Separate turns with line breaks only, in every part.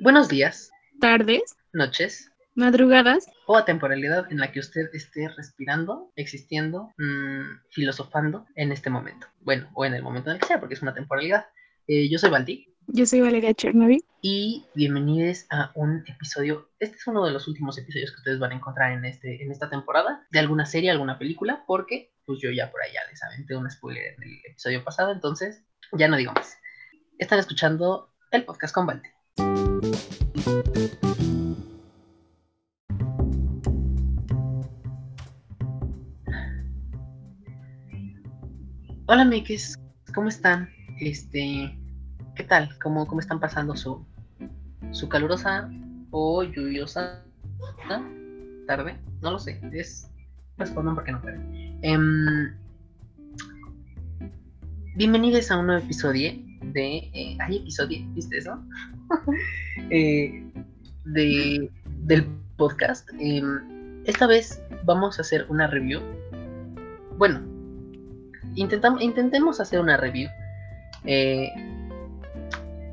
Buenos días,
tardes,
noches
madrugadas.
o a temporalidad en la que usted esté respirando, existiendo, mm, filosofando en este momento. Bueno, o en el momento en el que sea, porque es una temporalidad. Eh, yo soy Valdi
Yo soy Valeria Chernobyl.
y bienvenidos a un episodio. Este es uno de los últimos episodios que ustedes van a encontrar en, este, en esta temporada de alguna serie, alguna película, porque pues yo ya por allá les aventé un spoiler en el episodio pasado, entonces ya no digo más. Están escuchando el podcast con Valdi. Hola, Mikis, ¿cómo están? Este, ¿qué tal? ¿Cómo, cómo están pasando su, su calurosa o lluviosa tarde? No lo sé, es respondan porque no pueden. Em, bienvenidos a un nuevo episodio de. eh, ¿Hay episodio? ¿Viste eso? Eh, de, del podcast. Em, esta vez vamos a hacer una review. Bueno, intentam- intentemos hacer una review. eh,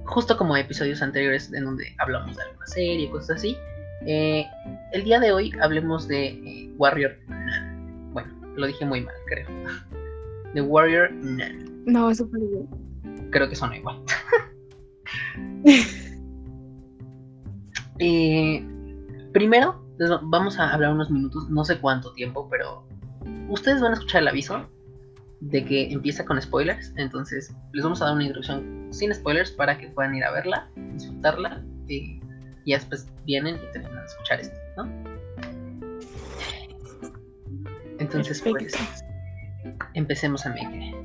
justo como episodios anteriores en donde hablamos de alguna serie, cosas así. Eh, el día de hoy hablemos de Warrior Nun. Bueno, lo dije muy mal, creo. De Warrior Nun.
No, súper bien.
Creo que suena igual. Eh, primero, vamos a hablar unos minutos, no sé cuánto tiempo, pero ustedes van a escuchar el aviso de que empieza con spoilers. Entonces, les vamos a dar una introducción sin spoilers para que puedan ir a verla, disfrutarla y después vienen y terminan de escuchar esto, ¿no? Entonces, pues, empecemos a Meke.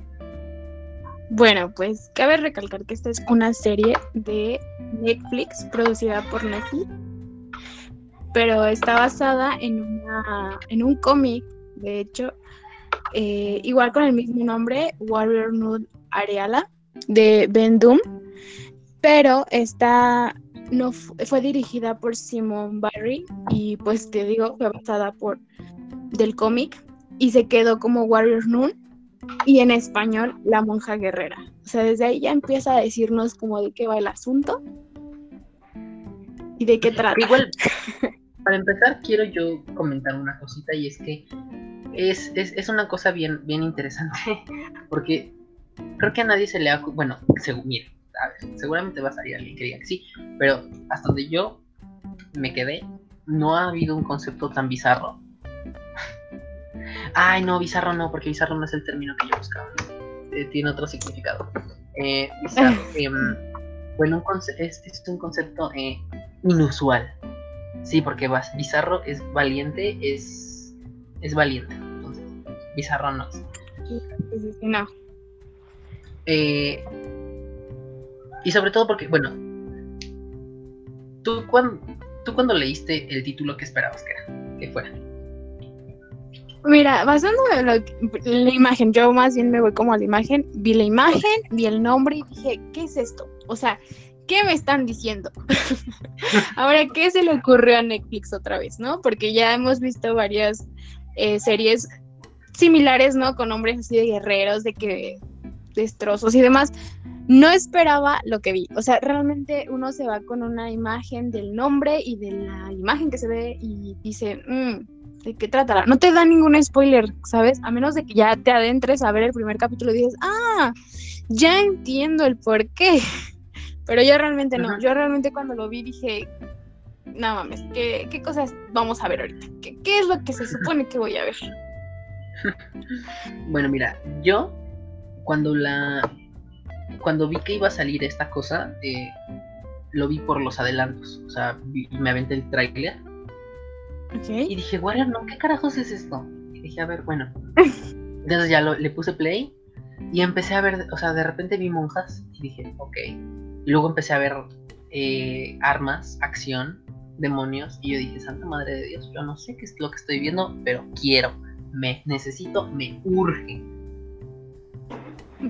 Bueno, pues cabe recalcar que esta es una serie de Netflix producida por Netflix, pero está basada en, una, en un cómic, de hecho, eh, igual con el mismo nombre, Warrior Nude Areala, de Ben Doom, pero esta no fu- fue dirigida por Simon Barry y pues te digo, fue basada por del cómic y se quedó como Warrior Noon y en español La monja guerrera. O sea, desde ahí ya empieza a decirnos como de qué va el asunto y de qué trata.
Igual, para empezar, quiero yo comentar una cosita y es que es, es, es una cosa bien, bien interesante porque creo que a nadie se le ha... Bueno, según, mira, a ver, seguramente va a salir alguien que diga que sí, pero hasta donde yo me quedé, no ha habido un concepto tan bizarro. Ay, no, bizarro no, porque bizarro no es el término que yo buscaba. Eh, tiene otro significado. Eh, bizarro, em, bueno, un es, es un concepto eh, inusual. Sí, porque vas- bizarro es valiente, es, es valiente. Entonces, bizarro no es.
No.
Y sobre todo porque, bueno, ¿tú cuando, tú cuando leíste el título que esperabas que era? Que fuera.
Mira, basándome en, la imagen, yo más bien me voy como a la imagen, vi la imagen, vi el nombre y dije, ¿qué es esto? O sea, ¿qué me están diciendo? Ahora, ¿qué se le ocurrió a Netflix otra vez, no? Porque ya hemos visto varias eh, series similares, ¿no? Con nombres así de guerreros, de que destrozos y demás. No esperaba lo que vi. O sea, realmente uno se va con una imagen del nombre y de la imagen que se ve y dice, "Mm, ¿de qué tratará? No te da ningún spoiler, ¿sabes? A menos de que ya te adentres a ver el primer capítulo y dices, ah, ya entiendo el por qué. Pero yo realmente no. Yo realmente cuando lo vi dije, no mames, ¿qué, qué cosas vamos a ver ahorita? ¿Qué, qué es lo que se supone que voy a ver?
Bueno, mira, yo cuando la cuando vi que iba a salir esta cosa, eh, lo vi por los adelantos. O sea, vi- me aventé el tráiler y dije, Warrior, no, ¿qué carajos es esto? Y dije, a ver, bueno. Entonces ya lo- le puse play y empecé a ver, o sea, de repente vi monjas y dije, ok. Y luego empecé a ver eh, armas, acción, demonios y yo dije, Santa Madre de Dios, yo no sé qué es lo que estoy viendo, pero quiero, me necesito, me urge.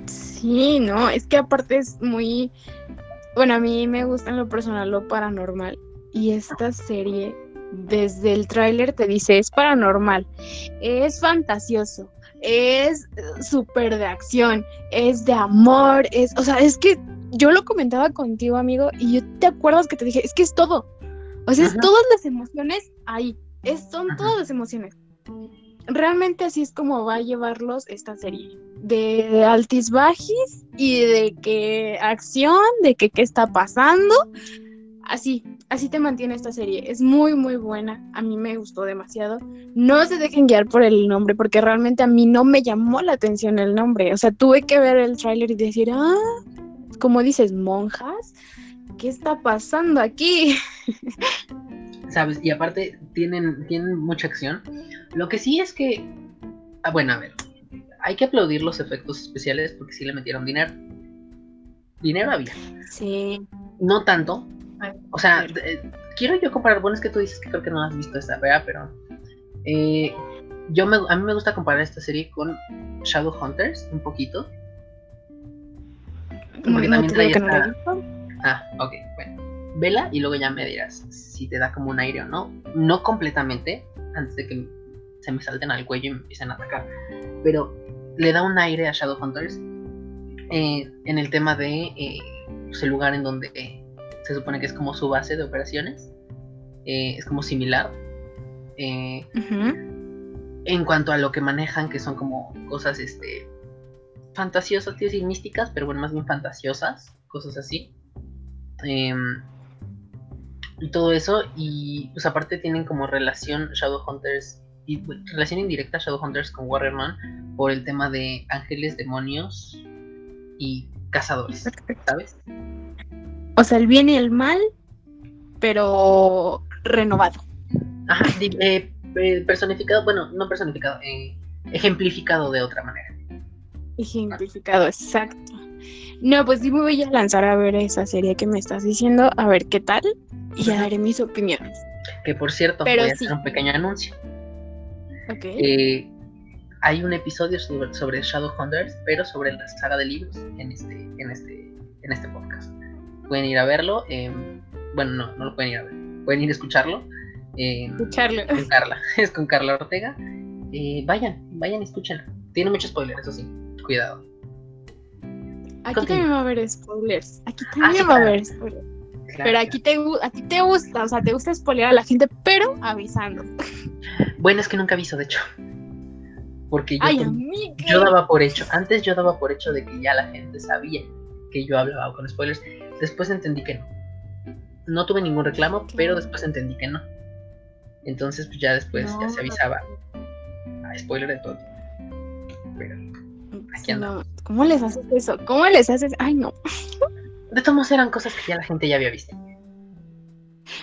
Sí, no, es que aparte es muy, bueno, a mí me gusta en lo personal lo paranormal y esta serie desde el tráiler te dice es paranormal, es fantasioso, es eh, súper de acción, es de amor, es, o sea, es que yo lo comentaba contigo, amigo, y yo te acuerdas que te dije, es que es todo. O sea, es todas las emociones ahí. Es, son todas las emociones. Realmente así es como va a llevarlos esta serie. De altis bajis y de que acción, de que qué está pasando. Así, así te mantiene esta serie. Es muy, muy buena. A mí me gustó demasiado. No se dejen guiar por el nombre, porque realmente a mí no me llamó la atención el nombre. O sea, tuve que ver el tráiler y decir, ah, como dices, monjas, ¿qué está pasando aquí?
¿Sabes? Y aparte tienen, tienen mucha acción. Lo que sí es que, ah, bueno, a ver, hay que aplaudir los efectos especiales porque sí le metieron dinero. Dinero había.
Sí.
No tanto. O sea, eh, quiero yo comparar, bueno, es que tú dices que creo que no has visto esta, ¿verdad? Pero eh, yo me, a mí me gusta comparar esta serie con Shadowhunters un poquito porque también trae esta... Ah, ok, bueno. Vela y luego ya me dirás si te da como un aire o no. No completamente, antes de que se me salten al cuello y me empiecen a atacar. Pero le da un aire a Shadowhunters eh, en el tema de eh, pues, el lugar en donde se supone que es como su base de operaciones. Eh, es como similar. En cuanto a lo que manejan, que son como cosas este, fantasiosas, tío, y místicas, pero bueno, más bien fantasiosas, cosas así. Em, y todo eso, y pues aparte tienen como relación Shadowhunters, y relación indirecta Shadowhunters con Warriorman por el tema de ángeles, demonios y cazadores, ¿sabes?
O sea, el bien y el mal, pero renovado.
Ajá, eh, eh, personificado, bueno, no personificado, eh, ejemplificado de otra manera.
Ejemplificado, exacto. No, pues sí me voy a lanzar a ver esa serie que me estás diciendo, a ver qué tal, y ya daré mis opiniones.
Que por cierto, voy a hacer un pequeño anuncio.
Ok.
Eh, hay un episodio sobre, sobre Shadowhunters, pero sobre la saga de libros en este, en este, en este podcast. Pueden ir a verlo. Em, bueno, no, no lo pueden ir a ver. Pueden ir a escucharlo.
Em, escucharlo.
Con Carla. Es con Carla Ortega. Eh, vayan, vayan y escúchenlo. Tiene muchos spoilers, eso sí cuidado.
Aquí también va a haber spoilers. Aquí ah, también va a haber spoilers. pero aquí te, a ti te gusta, o sea, te gusta spoilear a la gente, pero avisando.
Bueno, es que nunca aviso, de hecho. Porque yo, yo daba por hecho, antes yo daba por hecho de que ya la gente sabía que yo hablaba con spoilers. Después entendí que no. No tuve ningún reclamo, pero después entendí que no. Entonces, pues ya después ya se avisaba. A spoiler de todo.
¿Cómo les haces eso? ¿Cómo les haces? Ay, no.
De todos modos eran cosas que ya la gente ya había visto.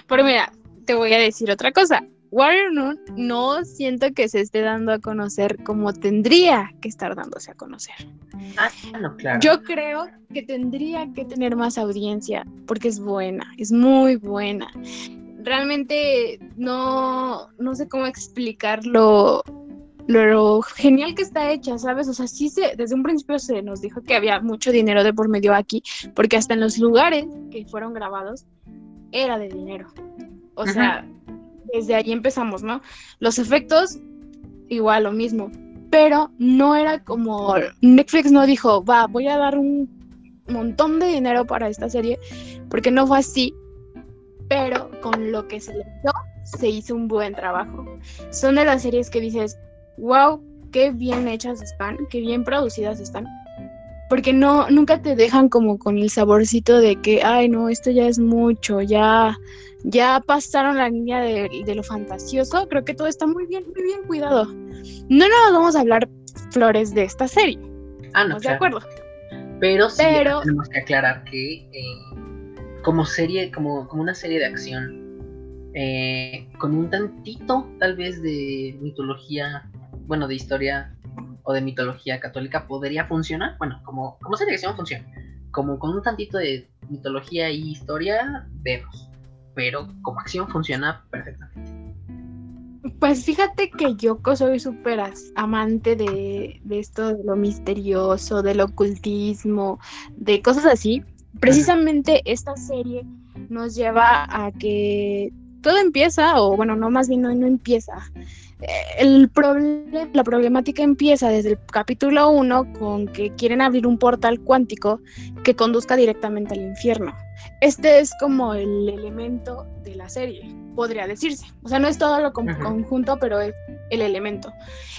Pero mira, te voy a decir otra cosa. Warrior Noon no siento que se esté dando a conocer como tendría que estar dándose a conocer.
Ah, no, claro.
Yo creo que tendría que tener más audiencia porque es buena, es muy buena. Realmente no, no sé cómo explicarlo lo genial que está hecha, ¿sabes? O sea, sí se, desde un principio se nos dijo que había mucho dinero de por medio aquí, porque hasta en los lugares que fueron grabados era de dinero. O sea, desde ahí empezamos, ¿no? Los efectos, igual lo mismo, pero no era como Netflix no dijo, va, voy a dar un montón de dinero para esta serie, porque no fue así, pero con lo que se le dio, se hizo un buen trabajo. Son de las series que dices, wow, qué bien hechas están, qué bien producidas están. Porque no, nunca te dejan como con el saborcito de que, ay, no, esto ya es mucho, ya, ya pasaron la línea de, lo fantasioso. Creo que todo está muy bien, muy bien cuidado. No nos vamos a hablar flores de esta serie.
Ah, no,
de acuerdo.
Pero sí tenemos que aclarar que eh, como serie, como, como una serie de acción, eh, con un tantito tal vez de mitología bueno, de historia o de mitología católica podría funcionar. Bueno, como, como selección funciona. Como con un tantito de mitología y historia, vemos. Pero como acción funciona perfectamente.
Pues fíjate que yo soy súper amante de, de, esto de lo misterioso, del ocultismo, de cosas así. Precisamente esta serie nos lleva a que todo empieza, o bueno, no, más bien no, no empieza. El problema, la problemática empieza desde el capítulo 1 con que quieren abrir un portal cuántico que conduzca directamente al infierno. Este es como el elemento de la serie, podría decirse. O sea, no es todo lo conjunto, pero es el elemento.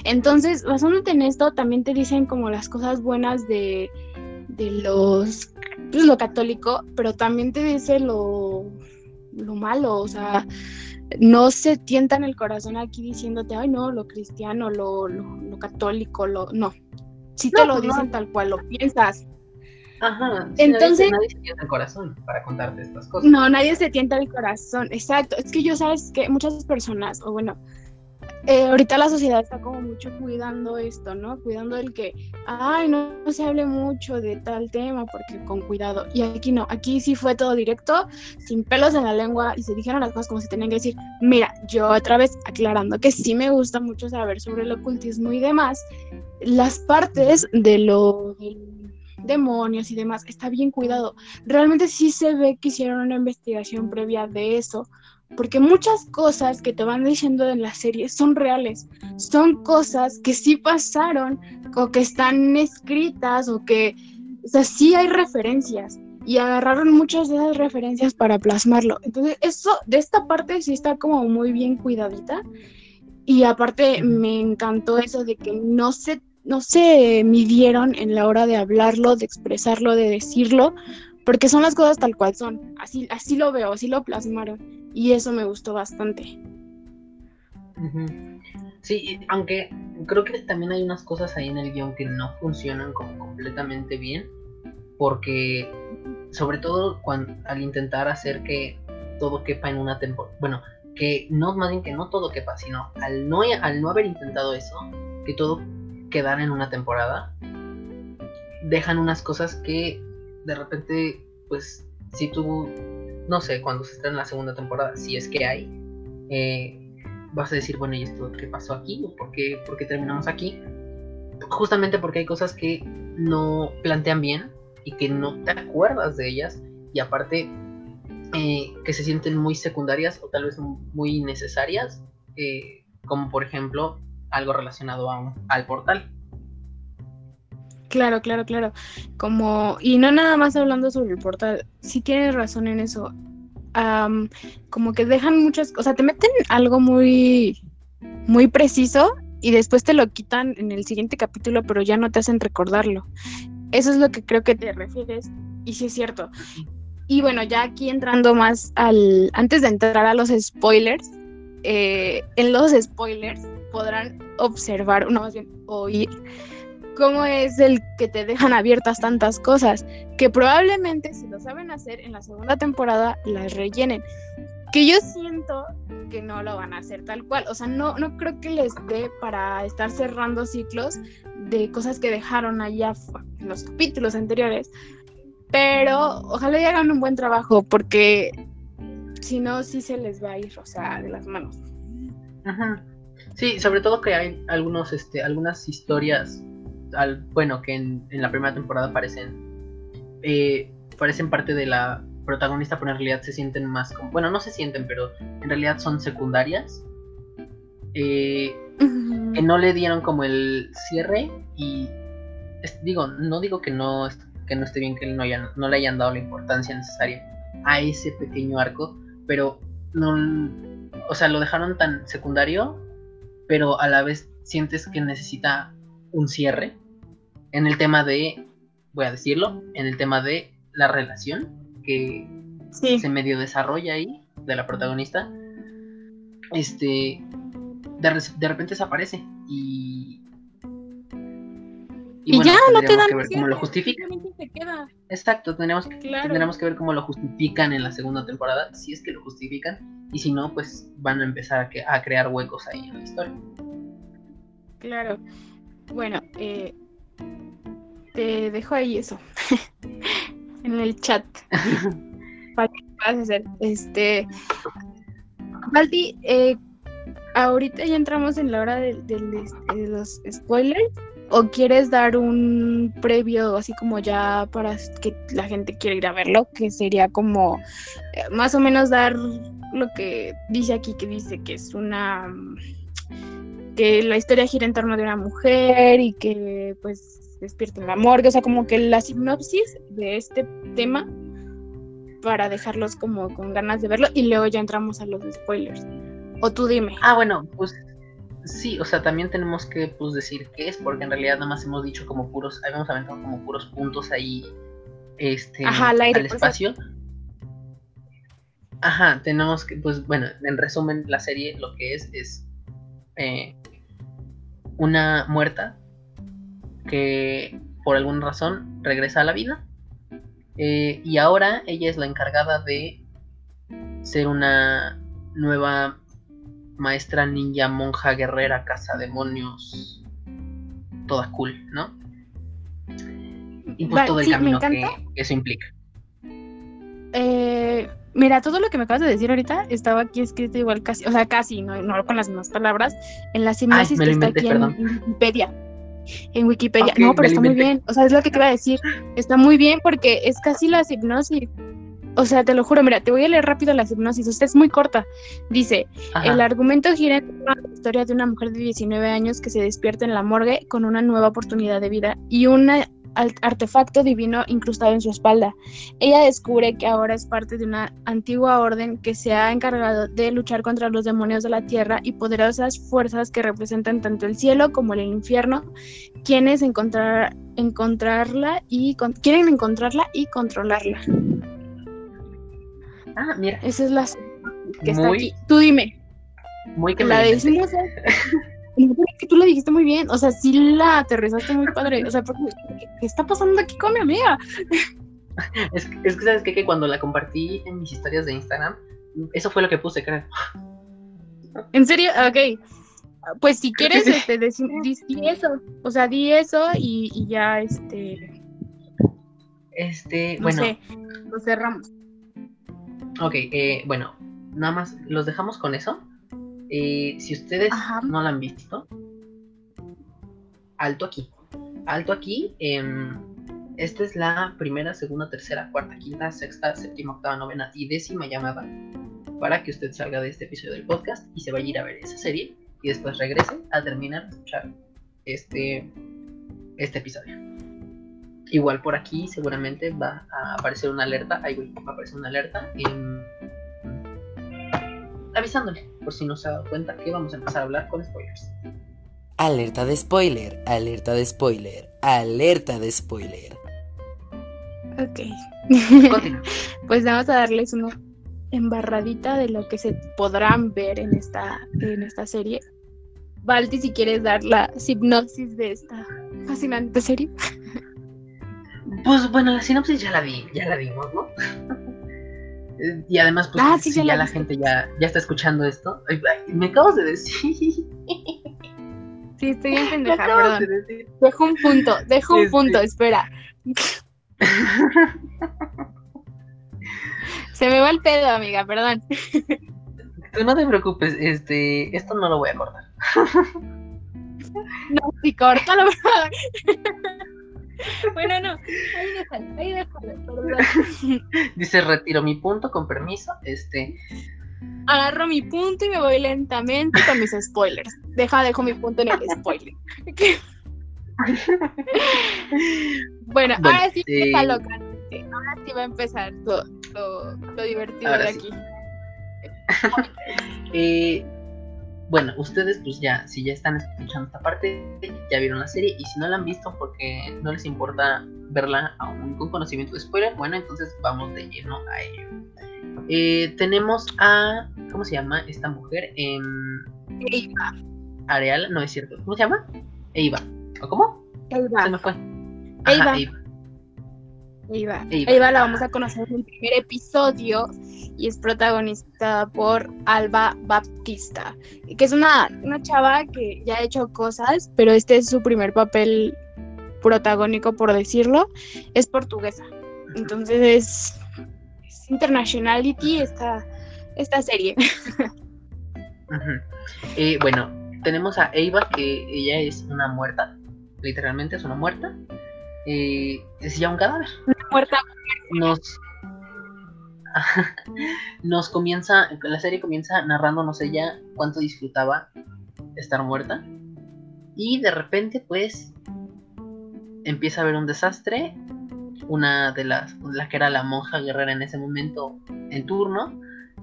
Entonces, basándote en esto, también te dicen como las cosas buenas de, de los, pues, lo católico, pero también te dice lo, lo malo, o sea, no se tientan el corazón aquí diciéndote, ay, no, lo cristiano, lo, lo, católico, lo. No. Si te lo pues dicen tal cual lo piensas.
Ajá. Entonces. Nadie, se tienta el corazón para contarte estas cosas.
No, nadie se tienta el corazón. Exacto. Es que yo sabes que muchas personas, o bueno, eh, ahorita la sociedad está como mucho cuidando esto, ¿no? Cuidando el que, ay, no, se hable mucho de tal tema porque con cuidado. Y aquí no, aquí sí fue todo directo, sin pelos en la lengua y se dijeron las cosas como se tenían que decir. Mira, yo otra vez aclarando que sí me gusta mucho saber sobre el ocultismo y demás, las partes de los demonios y demás, está bien cuidado. Realmente sí se ve que hicieron una investigación previa de eso porque muchas cosas que te van diciendo en la serie son reales, son cosas que sí pasaron o que están escritas o que, o sea, sí hay referencias y agarraron muchas de esas referencias para plasmarlo. Entonces, eso, de esta parte sí está como muy bien cuidadita y aparte me encantó eso de que no se, no se midieron en la hora de hablarlo, de expresarlo, de decirlo, porque son las cosas tal cual son, así, así lo veo, así lo plasmaron. Y eso me gustó bastante.
Sí, aunque creo que también hay unas cosas ahí en el guion que no funcionan como completamente bien, porque sobre todo cuando, al intentar hacer que todo quepa en una temporada, bueno, que no más bien que no todo quepa, sino al no, al no haber intentado eso, que todo quedara en una temporada, dejan unas cosas que de repente, pues, si tú no sé, cuando se está en la segunda temporada, si es que hay, eh, vas a decir, bueno, ¿y esto qué pasó aquí? ¿O por qué, por qué terminamos aquí? Justamente porque hay cosas que no plantean bien y que no te acuerdas de ellas y aparte eh, que se sienten muy secundarias o tal vez muy necesarias, eh, como por ejemplo algo relacionado a al portal.
Claro, claro, claro. Como, y no nada más hablando sobre el portal, si tienes razón en eso. como que dejan muchas cosas, te meten algo muy, muy preciso y después te lo quitan en el siguiente capítulo, pero ya no te hacen recordarlo. Eso es lo que creo que te refieres, y sí es cierto. Y bueno, ya aquí entrando más al, antes de entrar a los spoilers, eh, en los spoilers podrán observar, no más bien oír cómo es el que te dejan abiertas tantas cosas, que probablemente si lo saben hacer en la segunda temporada las rellenen. Que yo siento que no lo van a hacer tal cual, o sea, no, no creo que les dé para estar cerrando ciclos de cosas que dejaron allá en los capítulos anteriores, pero ojalá y hagan un buen trabajo porque si no, sí se les va a ir, o sea, de las manos.
Ajá. Sí, sobre todo que hay algunos, este, algunas historias bueno, que en, la primera temporada parecen, eh, parecen parte de la protagonista, pero en realidad se sienten más como, bueno, no se sienten, pero en realidad son secundarias. Eh, que no le dieron como el cierre y digo, no digo que no, que no esté bien que no, no le hayan dado la importancia necesaria a ese pequeño arco, pero no, o sea, lo dejaron tan secundario, pero a la vez sientes que necesita un cierre en el tema de, voy a decirlo, en el tema de la relación que se medio desarrolla ahí de la protagonista. Este, de, repente desaparece y
y, ya no te dan
que ver cómo lo justifican. Exacto, tendremos que, tendremos que ver cómo lo justifican en la segunda temporada, si es que lo justifican, y si no, pues van a empezar a, a crear huecos ahí en la historia.
Claro. Bueno, eh, te dejo ahí eso en el chat para que puedas hacer. Este, Valdi, eh, ahorita ya entramos en la hora de, los spoilers. ¿O quieres dar un previo así como ya para que la gente quiera ir a verlo? Que sería como eh, más o menos dar lo que dice aquí, que dice que es una que la historia gira en torno de una mujer y que pues despierta la morgue, o sea, como que la sinopsis de este tema para dejarlos como con ganas de verlo y luego ya entramos a los spoilers. O tú dime.
Ah, bueno, pues sí, o sea, también tenemos que pues decir qué es, porque en realidad nada más hemos dicho como puros, habíamos aventado como puros puntos ahí este
al, aire,
espacio. Ajá, tenemos que, pues bueno, en resumen, la serie lo que es es eh, una muerta que por alguna razón regresa a la vida eh, y ahora ella es la encargada de ser una nueva maestra ninja, monja, guerrera, caza demonios, toda cool, ¿no? Y pues todo el camino que, eso implica.
Eh, mira, todo lo que me acabas de decir ahorita estaba aquí escrito igual casi, o sea, casi, no, no con las mismas palabras, en la sinopsis que está aquí en, Wikipedia. En Wikipedia. no, pero está muy bien. O sea, es lo que te iba a decir. Está muy bien porque es casi la hipnosis. O sea, te lo juro, mira, te voy a leer rápido la hipnosis, usted es muy corta. Dice, el argumento gira en la historia de una mujer de 19 años que se despierta en la morgue con una nueva oportunidad de vida y un artefacto divino incrustado en su espalda. Ella descubre que ahora es parte de una antigua orden que se ha encargado de luchar contra los demonios de la tierra y poderosas fuerzas que representan tanto el cielo como el infierno, quienes encontrar, encontrarla y quieren encontrarla y controlarla.
Ah, mira.
Esa es la que está aquí. Tú dime.
Muy que
la que tú la dijiste muy bien. O sea, sí la aterrizaste muy padre. O sea, ¿qué está pasando aquí con mi amiga?
Es, es que, ¿sabes qué? Que cuando la compartí en mis historias de Instagram, eso fue lo que puse, creo.
¿En serio? Ok. Pues si quieres, este, di, eso. O sea, di eso y, y ya, este.
Este,
no
bueno.
Sé, lo cerramos.
Ok, eh, bueno, nada más los dejamos con eso. Eh, si ustedes no la han visto, alto aquí. Alto aquí. Em, esta es la primera, segunda, tercera, cuarta, quinta, sexta, séptima, octava, novena y décima llamada para que usted salga de este episodio del podcast y se vaya a ir a ver esa serie y después regrese a terminar de escuchar este, este episodio. Igual por aquí seguramente va a aparecer una alerta. Ahí va a aparecer una alerta. Avisándole, por si no se ha dado cuenta, que vamos a empezar a hablar con spoilers.
Alerta de spoiler, alerta de spoiler, alerta de spoiler.
Ok. pues vamos a darles una embarradita de lo que se podrán ver en esta, en esta serie. Valti, si quieres dar la hipnosis de esta fascinante serie.
Pues bueno, la sinopsis ya la vi, ya la vimos, ¿no? Y además, pues
ah,
si ya la, gente ya, ya está escuchando esto, me acabas de decir.
Sí, estoy bien pendeja, perdón. De dejo un punto, dejo un punto, espera. Se me va el pedo, amiga, perdón.
Tú no te preocupes, este, esto no lo voy a cortar.
No, sí, córtalo, bueno, no, ahí déjalo, ahí déjalo, perdón.
Dice, retiro mi punto, con permiso, este...
Agarro mi punto y me voy lentamente con mis spoilers. Deja, dejo mi punto en el spoiler. bueno, ahora sí eh... está loca. Ahora sí va a empezar lo, lo, divertido de aquí.
eh, bueno, ustedes pues ya, si ya están escuchando esta parte, ya vieron la serie y si no la han visto porque no les importa verla aún con conocimiento de spoiler, bueno, entonces vamos de lleno a ello. Eh, tenemos a, ¿cómo se llama esta mujer? Eh,
Eva.
Areal, no es cierto. ¿Cómo se llama? Eva. ¿O cómo?
Eva.
Se me fue.
Eva. Eva. Eva. la vamos a conocer en el primer episodio y es protagonizada por Alba Baptista, que es una, una chava que ya ha hecho cosas, pero este es su primer papel protagónico, por decirlo. Es portuguesa. Entonces es, es internationality esta, esta serie.
Eh, bueno, tenemos a Eva, que ella es una muerta, literalmente es una muerta. Eh, es ya un cadáver.
Una muerta.
Nos. nos comienza, la serie comienza narrándonos ella cuánto disfrutaba estar muerta. Y de repente, pues, empieza a haber un desastre. Una de las, la que era la monja guerrera en ese momento en turno,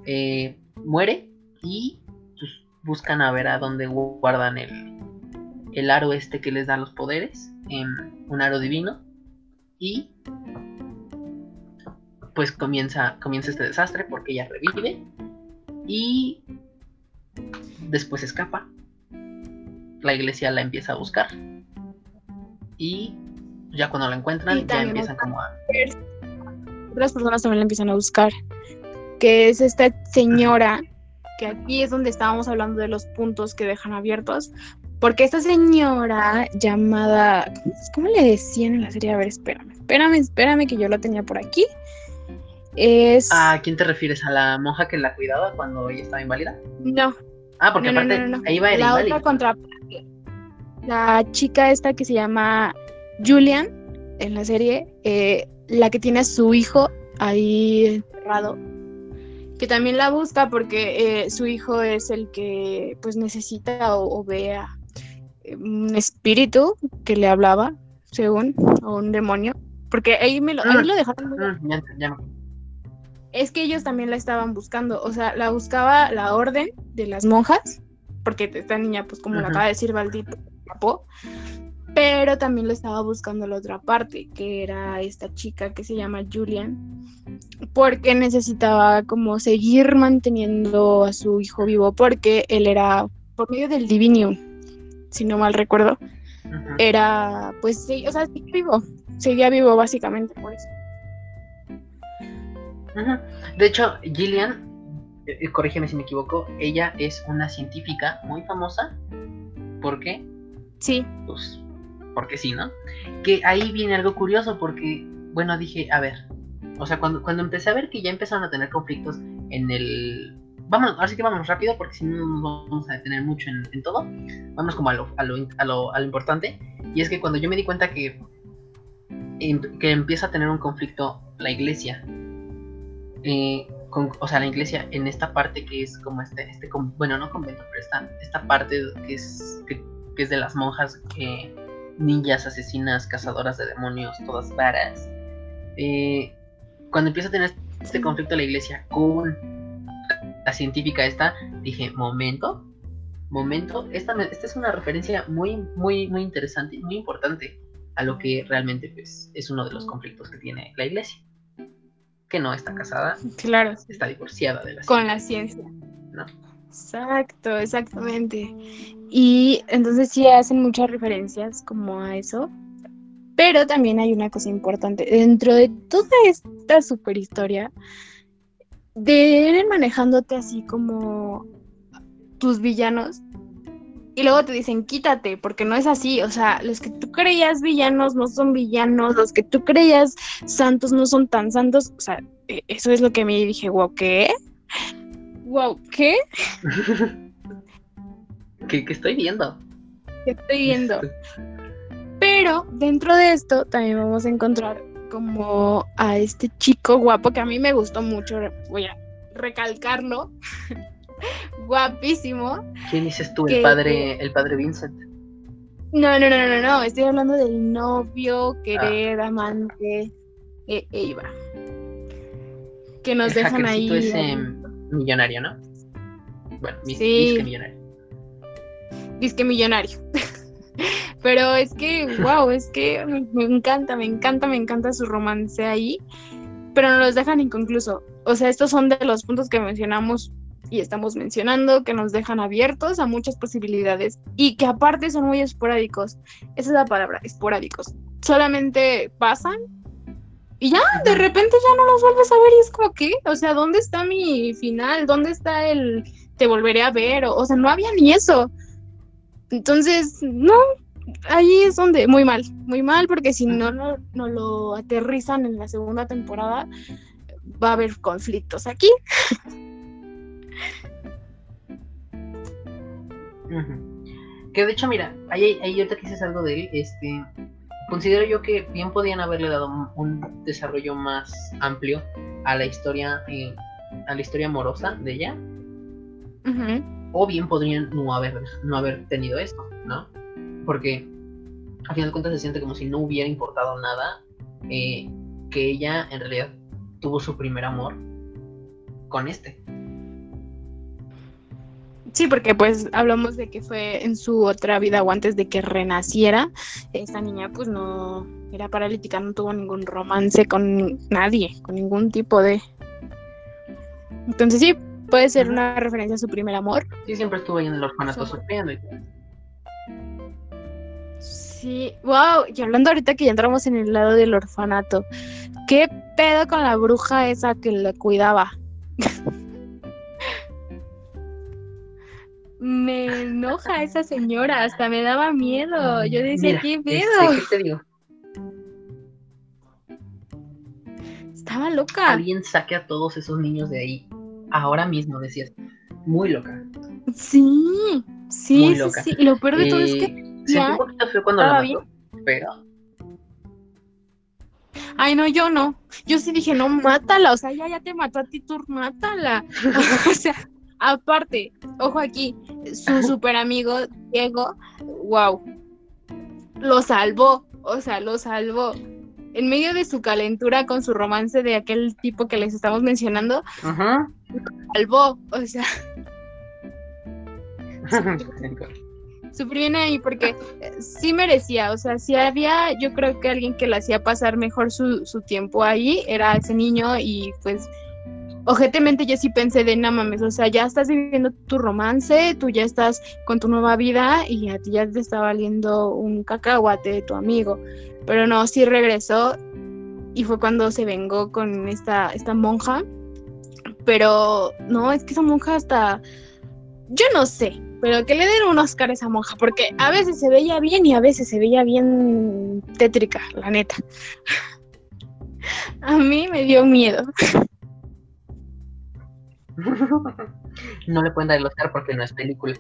eh, muere y pues, buscan a ver a dónde guardan el, el aro este que les da los poderes, un aro divino. Y pues comienza, comienza este desastre porque ella revive y después escapa. La iglesia la empieza a buscar y ya cuando la encuentran ya empiezan como a...
Otras personas también la empiezan a buscar, que es esta señora, que aquí es donde estábamos hablando de los puntos que dejan abiertos, porque esta señora llamada, ¿cómo le decían en la serie? A ver, espérame, espérame, espérame que yo la tenía por aquí. Es...
¿A quién te refieres? ¿A la monja que la cuidaba cuando ella estaba inválida?
No.
Ah, porque aparte ahí va
La otra contraparte. La chica esta que se llama Julian en la serie, eh, la que tiene a su hijo ahí enterrado, que también la busca porque eh, su hijo es el que pues necesita o, vea un espíritu que le hablaba, según, o un demonio, porque ahí me lo, ahí lo dejaron. Mm, ya, es que ellos también la estaban buscando, o sea, la buscaba la orden de las monjas, porque esta niña, pues como lo acaba de decir Valdito, pero también lo estaba buscando la otra parte, que era esta chica que se llama Julian, porque necesitaba como seguir manteniendo a su hijo vivo, porque él era por medio del Divinium, si no mal recuerdo, era, pues, sí, o sea, seguía vivo, seguía vivo básicamente por eso.
De hecho, Gillian, eh, eh, corrígeme si me equivoco, ella es una científica muy famosa. ¿Por qué?
Sí.
Pues, porque sí, ¿no? Que ahí viene algo curioso porque, bueno, dije, a ver, o sea, cuando, cuando empecé a ver que ya empezaron a tener conflictos en el... Vamos, ahora sí que vamos rápido porque si no nos vamos a detener mucho en, todo. Vamos como a lo, a, importante. Y es que cuando yo me di cuenta que, em, que empieza a tener un conflicto la iglesia eh, o sea, la iglesia en esta parte que es como este, este bueno, no convento, pero esta, esta parte que es, que, es de las monjas, que ninjas, asesinas, cazadoras de demonios, todas varas. Eh, cuando empieza a tener este conflicto la iglesia con la científica esta, dije, momento, momento, esta, esta es una referencia muy, muy, muy interesante, muy importante a lo que realmente pues, es uno de los conflictos que tiene la iglesia que no está casada.
Claro.
Está divorciada de la
ciencia. Con la ciencia. ¿No? Exacto, exactamente. Y entonces sí hacen muchas referencias como a eso. Pero también hay una cosa importante. Dentro de toda esta super historia, de ir manejándote así como tus villanos, y luego te dicen quítate, porque no es así, o sea, los que tú creías villanos no son villanos, los que tú creías santos no son tan santos, o sea, e, eso es lo que me dije, wow, ¿qué? Wow, ¿qué?
¿Qué, estoy viendo?
¿Qué estoy viendo? Pero dentro de esto también vamos a encontrar como a este chico guapo que a mí me gustó mucho, voy a recalcarlo, guapísimo.
¿Quién dices tú? El padre, el padre Vincent.
No, no, no, no, no, estoy hablando del novio, querer, ah. amante, e Eva. Que nos dejan ahí.
es millonario, ¿no? Bueno, sí. disque millonario.
Disque millonario. Pero es que, wow, es que me encanta, me encanta, me encanta su romance ahí. Pero nos los dejan inconcluso. O sea, estos son de los puntos que mencionamos y estamos mencionando que nos dejan abiertos a muchas posibilidades y que aparte son muy esporádicos. Esa es la palabra, esporádicos. Solamente pasan y ya, de repente ya no los vuelves a ver y es como que, o sea, ¿dónde está mi final? ¿Dónde está el te volveré a ver? O, sea, no había ni eso. Entonces, no, ahí es donde, muy mal, muy mal, porque si no, no, no lo aterrizan en la segunda temporada, va a haber conflictos aquí.
Que de hecho, mira, ahí, ahí ahorita que dices algo de él, este, considero yo que bien podían haberle dado un, desarrollo más amplio a la historia, eh, a la historia amorosa de ella, o bien podrían no haber, no haber tenido esto, ¿no? Porque al final de cuentas se siente como si no hubiera importado nada eh, que ella en realidad tuvo su primer amor con este.
Sí, porque pues hablamos de que fue en su otra vida o antes de que renaciera. Esta niña pues no era paralítica, no tuvo ningún romance con nadie, con ningún tipo de... Entonces sí, puede ser una referencia a su primer amor.
Sí, siempre estuvo ahí en el orfanato sufriendo y.
Sí, wow, y hablando ahorita que ya entramos en el lado del orfanato, ¿qué pedo con la bruja esa que le cuidaba? me enoja esa señora, hasta me daba miedo. Yo decía,
Mira,
¿qué
este,
pedo?
¿qué te digo?
Estaba loca.
Alguien saque a todos esos niños de ahí. Ahora mismo, decías. Muy loca.
Sí, sí,
Muy
sí,
loca.
sí. Y lo peor de todo es
Eh,
que,
sentí un poquito feo cuando la mató, pero
ay no, yo no. Yo sí dije, no, mátala. O sea, ya, ya te mató a ti, tú mátala. o sea, aparte, ojo aquí, su super amigo Diego, wow, lo salvó. O sea, lo salvó. En medio de su calentura con su romance de aquel tipo que les estamos mencionando,
Ajá.
salvó. O sea, súper bien ahí porque eh, sí merecía, o sea, si había, yo creo que alguien que le hacía pasar mejor su, su tiempo ahí era ese niño y pues objetivamente yo sí pensé de no mames, o sea, ya estás viviendo tu romance, tú ya estás con tu nueva vida y a ti ya te está valiendo un cacahuate de tu amigo, pero no, sí regresó y fue cuando se vengó con esta, esta monja, pero no, es que esa monja hasta, yo no sé, pero que le den un Oscar a esa monja, porque a veces se veía bien y a veces se veía bien tétrica, la neta. A mí me dio miedo.
no le pueden dar el Oscar porque no es película.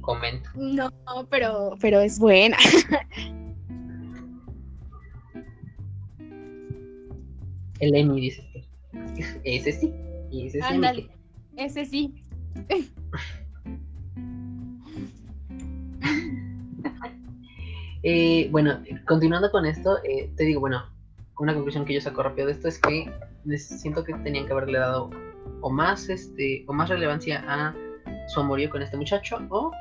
Comento.
No, pero, pero es buena.
El Emmy dice. Ese sí. Ese sí.
Ándale, ese sí.
Eh, bueno, continuando con esto, eh, te digo, bueno, una conclusión que yo saco rápido de esto es que siento que tenían que haberle dado o más, este, o más relevancia a su amorío con este muchacho o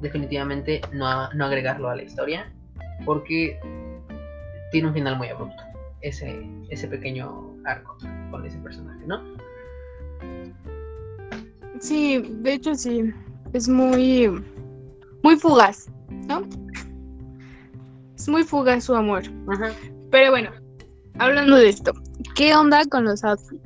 definitivamente no, no agregarlo a la historia porque tiene un final muy abrupto ese, ese pequeño arco con ese personaje, ¿no?
Sí, de hecho sí. Es muy, muy fugaz, ¿no? Es muy fugaz su amor.
Ajá.
Pero bueno, hablando de esto, ¿qué onda con los outfits?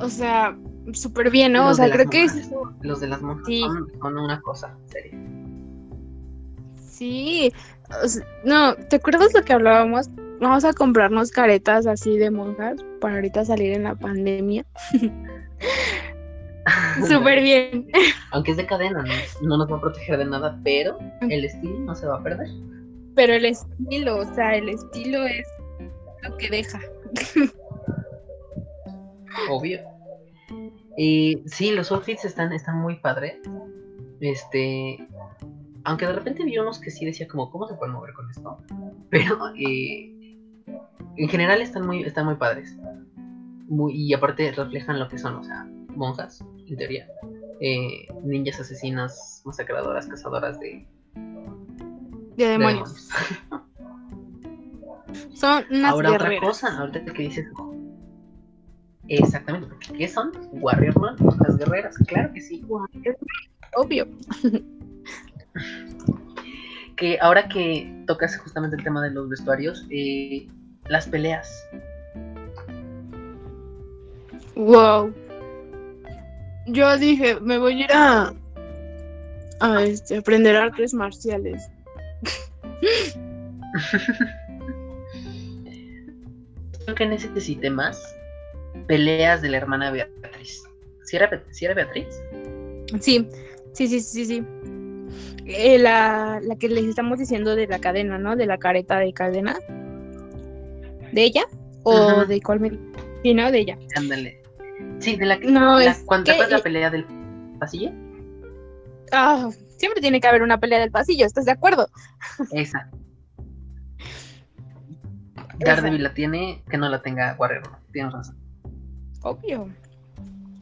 O sea, súper bien, ¿no? O sea, creo que es-
Los de las monjas
Sí.
son, son una cosa seria.
sí. o sea, no, ¿te acuerdas lo que hablábamos? Vamos a comprarnos caretas así de monjas para ahorita salir en la pandemia. Súper bien.
Aunque es de cadena, no, no nos va a proteger de nada, pero el estilo no se va a perder.
Pero el estilo, o sea, el estilo es lo que deja.
Obvio. Y sí, los outfits están, están muy padres. Este. Aunque de repente vi unos que sí decía como, ¿cómo se pueden mover con esto? Pero eh, en general están muy, están muy padres. Muy, y aparte reflejan lo que son, o sea, monjas, en teoría. eh, ninjas asesinas, masacradoras, cazadoras de,
De
de
demonios.
demonios.
Son unas
Ahora otra cosa, ahorita que dices. Exactamente, porque ¿qué son? Warrior Man, las guerreras, claro que sí.
Obvio.
Que ahora que tocas justamente el tema de los vestuarios, eh, las peleas.
Wow. Yo dije, me voy a ir a, a este, aprender artes marciales.
Creo que necesité más peleas de la hermana Beatriz. ¿Si era, sí era Beatriz?
Sí, sí, sí, sí, sí. Eh, la, la que les estamos diciendo de la cadena, ¿no? De la careta de cadena. ¿De ella? ¿O
Ajá.
de cuál me Sí, ¿no? De ella.
Ándale. Sí, de la que.
No,
la-
es
cuando
que-
la pelea del pasillo.
Ah, siempre tiene que haber una pelea del pasillo, ¿estás de acuerdo?
Esa. Daredevil la tiene, que no la tenga. ¿no? Tienes razón.
Obvio.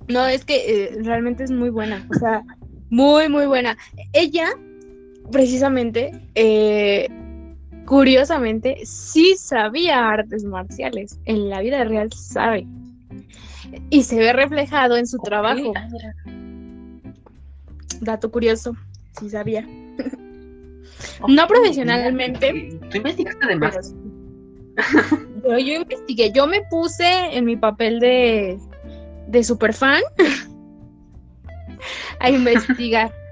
No, es que eh, realmente es muy buena. O sea, muy, muy buena. Ella, precisamente, eh, curiosamente, sí sabía artes marciales. En la vida real sabe. Y se ve reflejado en su trabajo. Dato curioso, sí sabía. No profesionalmente,
Tú investigaste de más.
Pero sí. Yo, investigué, yo me puse en mi papel de, de superfan a investigar.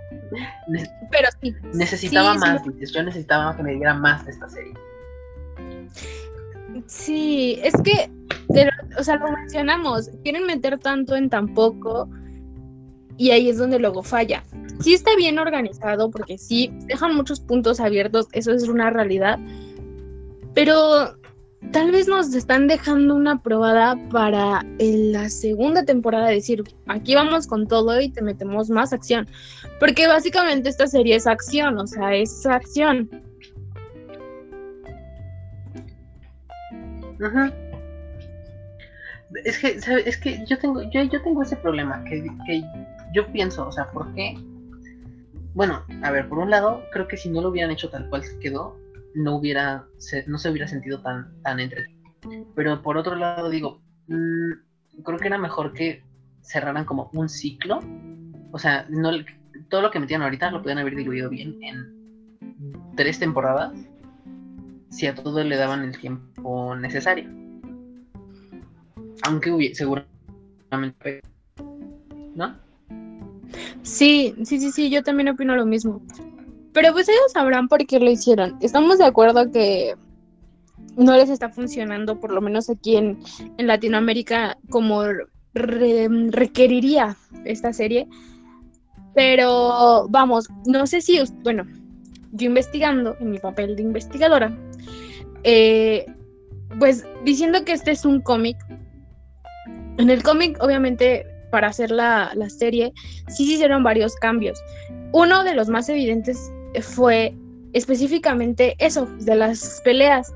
Ne-
Pero sí,
necesitaba
sí,
más, dices. Yo necesitaba que me diera más de esta serie.
Sí, es que, o sea, lo mencionamos, quieren meter tanto en tan poco y ahí es donde luego falla. Sí está bien organizado porque sí, dejan muchos puntos abiertos, eso es una realidad, pero tal vez nos están dejando una probada para en la segunda temporada decir, aquí vamos con todo y te metemos más acción, porque básicamente esta serie es acción, o sea, es acción.
Es que, ¿sabe? Es que yo tengo, yo, yo tengo ese problema, que, que yo pienso, o sea, ¿por qué? Bueno, a ver, por un lado, creo que si no lo hubieran hecho tal cual quedó, no hubiera, se, no se hubiera sentido tan, tan entretenido. Pero por otro lado digo, mm, creo que era mejor que cerraran como un ciclo. O sea, no, todo lo que metían ahorita lo podían haber diluido bien en tres temporadas si a todo le daban el tiempo necesario. Aunque hubiera, seguramente. ¿No?
Sí, sí, sí, sí, yo también opino lo mismo. Pero pues ellos sabrán por qué lo hicieron. Estamos de acuerdo que no les está funcionando, por lo menos aquí en, en Latinoamérica, como re- requeriría esta serie. Pero vamos, no sé si, bueno, yo investigando en mi papel de investigadora, eh, pues diciendo que este es un cómic. En el cómic, obviamente, para hacer la, la serie, sí se hicieron varios cambios. Uno de los más evidentes fue específicamente eso, de las peleas.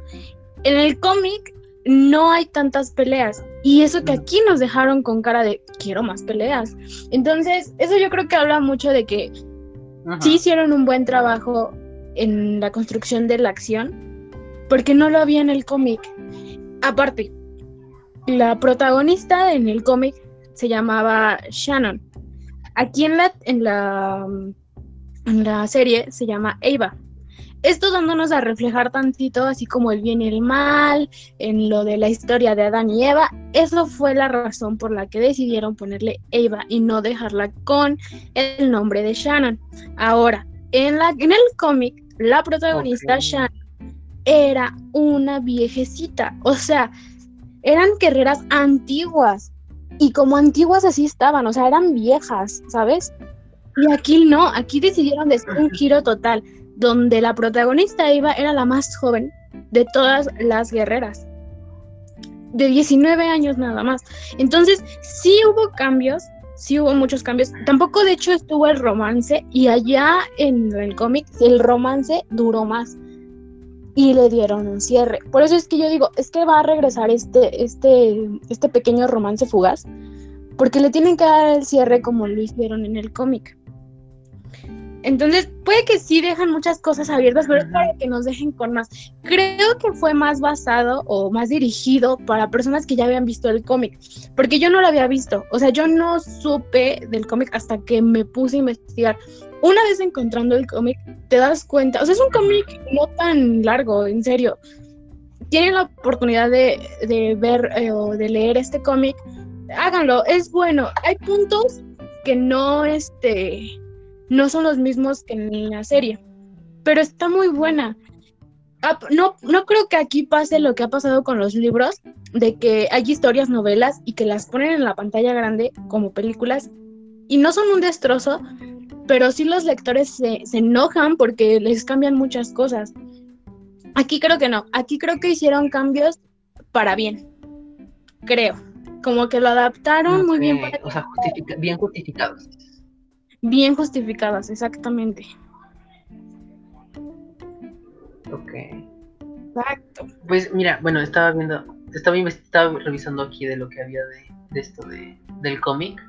En el cómic no hay tantas peleas y eso que aquí nos dejaron con cara de quiero más peleas. Entonces, eso yo creo que habla mucho de que
Ajá.
sí hicieron un buen trabajo en la construcción de la acción, porque no lo había en el cómic. Aparte, la protagonista en el cómic se llamaba Shannon. Aquí en la, en la, en la serie se llama Ava. Esto dándonos a reflejar tantito, así como el bien y el mal, en lo de la historia de Adán y Eva. Eso fue la razón por la que decidieron ponerle Ava y no dejarla con el nombre de Shannon. Ahora, en, la, en el cómic, la protagonista. Shannon era una viejecita. O sea, eran guerreras antiguas. Y como antiguas así estaban, o sea, eran viejas, ¿sabes? Y aquí no, aquí decidieron un giro total, donde la protagonista Eva era la más joven de todas las guerreras. De 19 años nada más. Entonces, sí hubo cambios, sí hubo muchos cambios. Tampoco, de hecho, estuvo el romance y allá en el cómic el romance duró más y le dieron un cierre. Por eso es que yo digo, es que va a regresar este, este, este pequeño romance fugaz, porque le tienen que dar el cierre como lo hicieron en el cómic. Entonces, puede que sí dejan muchas cosas abiertas, pero es para que nos dejen con más. Creo que fue más basado o más dirigido para personas que ya habían visto el cómic, porque yo no lo había visto. O sea, yo no supe del cómic hasta que me puse a investigar. Una vez encontrando el cómic, te das cuenta, o sea, es un cómic no tan largo, en serio. Tienen la oportunidad de, de ver eh, o de leer este cómic, háganlo, es bueno. Hay puntos que no, este, no son los mismos que en la serie, pero está muy buena. No, no creo que aquí pase lo que ha pasado con los libros, de que hay historias, novelas y que las ponen en la pantalla grande como películas y no son un destrozo, pero sí los lectores se, se enojan porque les cambian muchas cosas. Aquí creo que no, aquí creo que hicieron cambios para bien. creo. Como que lo adaptaron muy bien para
O sea, justifica- bien justificados.
bien justificadas, exactamente.
Ok.
Exacto.
Pues mira, bueno, estaba viendo, estaba, estaba revisando aquí de lo que había de, de esto de, del cómic,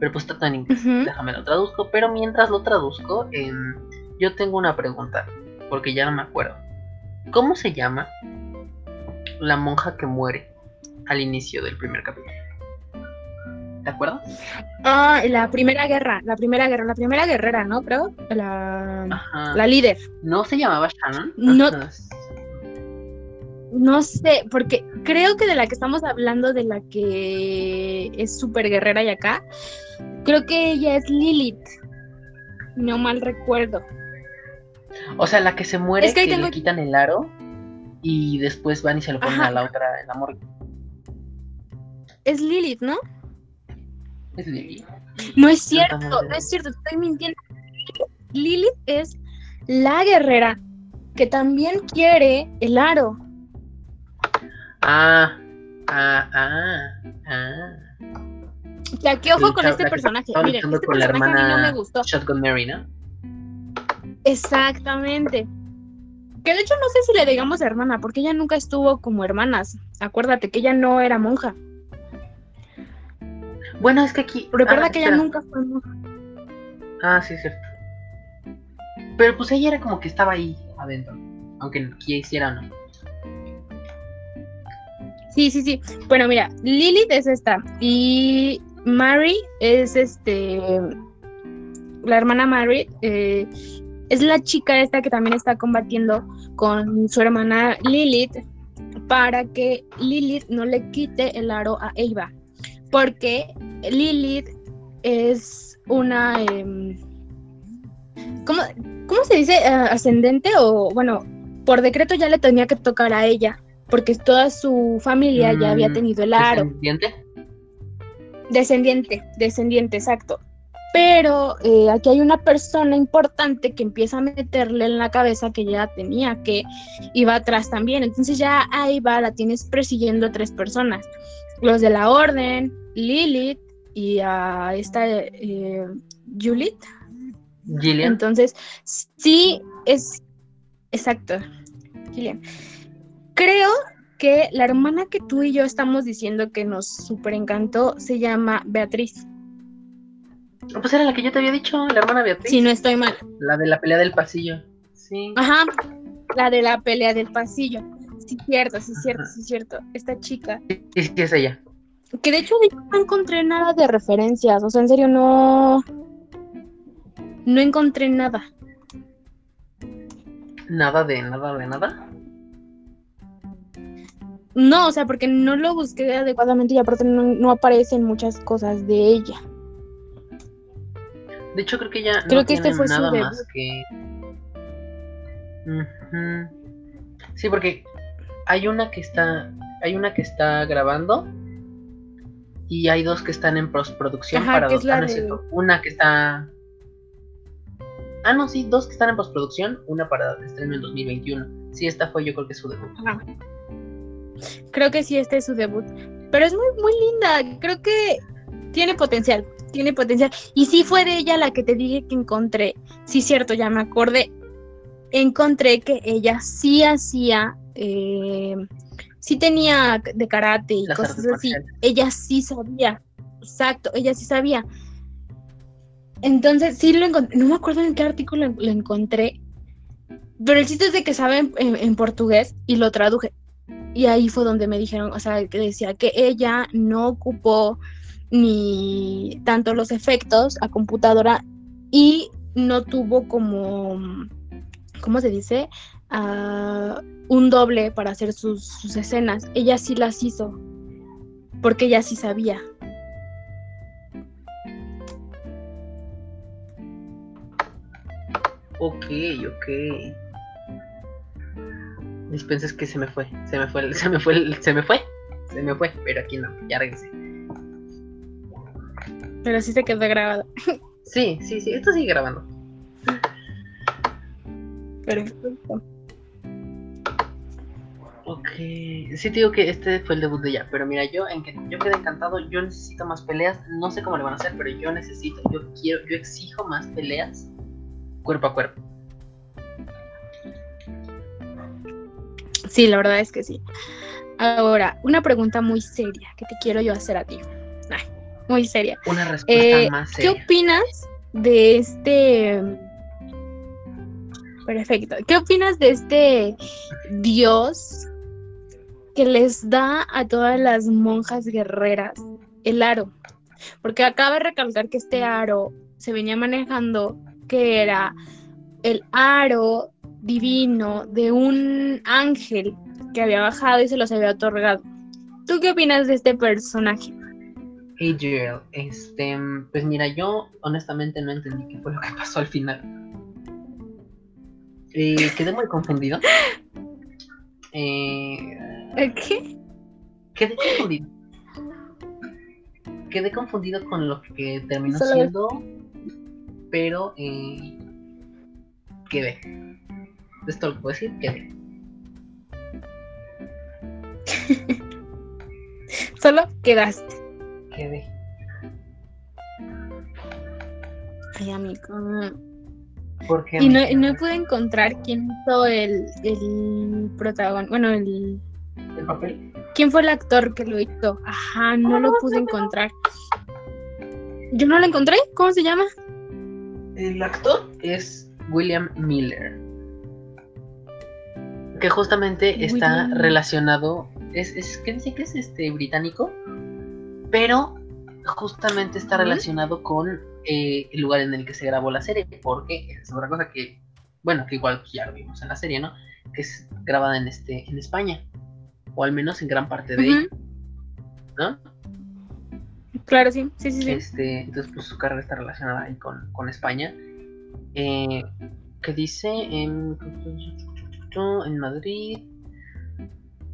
pero pues está en inglés, déjame lo traduzco, pero mientras lo traduzco, em, yo tengo una pregunta, porque ya no me acuerdo. ¿Cómo se llama la monja que muere al inicio del primer capítulo? ¿Te acuerdas?
Ah, la primera guerra, la primera guerra, la primera guerrera, ¿no? Creo. La,
Ajá.
la líder.
¿No se llamaba Shannon?
No. No sé, porque creo que de la que estamos hablando, de la que es súper guerrera y acá, creo que ella es Lilith. No mal recuerdo.
O sea, la que se muere,
Es que
que
tengo-
le quitan el aro y después van y se lo ponen
Ajá.
a la otra en la morgue.
Es Lilith, ¿no?
Es Lily.
No es cierto,
madre.
no es cierto, estoy mintiendo. Lilith es la guerrera que también quiere el aro.
Ah, ah, ah, ah.
O sea, qué ojo con este personaje. Miren, este
con la
personaje a mí no me gustó.
Shotgun Mary, ¿no?
Exactamente. Que de hecho no sé si le digamos hermana, porque ella nunca estuvo como hermanas. Acuérdate que ella no era monja.
Bueno, es que aquí.
Recuerda
ah,
que ella nunca fue monja.
Ah, sí, es cierto. Pero pues ella era como que estaba ahí adentro. Aunque quisiera o no.
Sí, sí, sí. Bueno, mira, Lilith es esta. Y Mary es este. La hermana Mary eh, es la chica esta que también está combatiendo con su hermana Lilith para que Lilith no le quite el aro a Eva. Porque Lilith es una. em, ¿cómo, cómo se dice? Ah, ¿Ascendente? O bueno, por decreto ya le tenía que tocar a ella. Porque toda su familia ya había
Mm,
tenido el aro.
¿Descendiente?
Descendiente, descendiente, exacto. Pero eh, aquí hay una persona importante que empieza a meterle en la cabeza que ya tenía que iba atrás también. Entonces ya ahí va, la tienes persiguiendo a tres personas. Los de la orden, Lilith y a esta eh, Juliet.
Gillian.
Entonces, sí es exacto. Gillian. Creo que la hermana que tú y yo estamos diciendo que nos súper encantó se llama Beatriz.
Ah, Pues era la que yo te había dicho, la hermana Beatriz.
Si no estoy mal.
La de la pelea del pasillo. Sí.
Ajá, la de la pelea del pasillo. Sí, cierto, sí, cierto,
Ajá.
sí, cierto. Esta chica.
Sí, sí, es ella.
Que de hecho, no encontré nada de referencias. O sea, en serio, no. No encontré nada.
Nada de nada de nada.
No, o sea, porque no lo busqué adecuadamente y aparte no, no aparecen muchas cosas de ella.
De hecho, creo que ya
Creo
no
que este fue su
nada
debut.
más que. Sí, porque hay una que está. Hay una que está grabando. Y hay dos que están en postproducción
Ajá,
para dos. ah, no
de-.
Una que está. Ah, no, sí, dos que están en postproducción. Una para estreno en 2021. Sí, esta fue yo creo que su debut.
Ajá. Creo que sí, este es su debut. Pero es muy, muy linda. Creo que tiene potencial. Tiene potencial. Y sí fue de ella la que te dije que encontré. Sí, cierto, ya me acordé. Encontré que ella sí hacía. eh, sí tenía de karate y
Las
cosas así.
marciales.
Ella sí sabía. Exacto, ella sí sabía. Entonces, sí lo encontré. No me acuerdo en qué artículo lo encontré. Pero el chiste es de que sabe en, en- en portugués y lo traduje. Y ahí fue donde me dijeron, o sea, que decía que ella no ocupó ni tanto los efectos a computadora y no tuvo como, ¿cómo se dice? Ah, un doble para hacer sus, sus escenas. Ella sí las hizo, porque ella sí sabía.
Ok, ok. Dispensa es que se me fue. Se me fue, se me fue, se me fue. Se me fue, pero aquí no, ya regresé.
Pero sí se quedó grabado.
Sí, sí, sí, esto sigue grabando.
Perfecto.
Ok, sí te digo que este fue el debut de ella, pero mira, yo en que yo quedé encantado, yo necesito más peleas, no sé cómo le van a hacer, pero yo necesito, yo quiero, yo exijo más peleas cuerpo a cuerpo.
Sí, la verdad es que sí. Ahora, una pregunta muy seria que te quiero yo hacer a ti. Ay, muy seria.
Una respuesta
Eh,
más
¿Qué
seria.
opinas de este... Perfecto. ¿Qué opinas de este dios que les da a todas las monjas guerreras el aro? Porque acaba de recalcar que este aro se venía manejando que era el aro divino de un ángel que había bajado y se los había otorgado. ¿Tú qué opinas de este personaje?
Hey Jill, este, pues mira, yo honestamente no entendí qué fue lo que pasó al final. Eh, quedé muy confundido. Eh,
¿Qué?
quedé confundido. Quedé confundido con lo que terminó
Solo-
siendo, pero eh, quedé. Esto lo puedo decir, quedé.
Solo quedaste.
Quedé.
Ay, amigo.
Porque
Y no, no pude encontrar quién hizo el, el protagonista. Bueno, el.
el papel.
¿Quién fue el actor que lo hizo? Ajá, no lo pude encontrar. Yo no lo encontré. ¿Cómo se llama?
El actor es William Miller. Que justamente está relacionado. Es, es que dice que es este británico. Pero justamente está relacionado con eh, el lugar en el que se grabó la serie. Porque es otra cosa que. Bueno, que igual ya lo vimos en la serie, ¿no? Que es grabada en este. en España. O al menos en gran parte de ella. ¿No?
Claro, sí. Sí, sí, sí.
Este, entonces, pues su carrera está relacionada ahí con, con España. Eh, que dice en, en Madrid.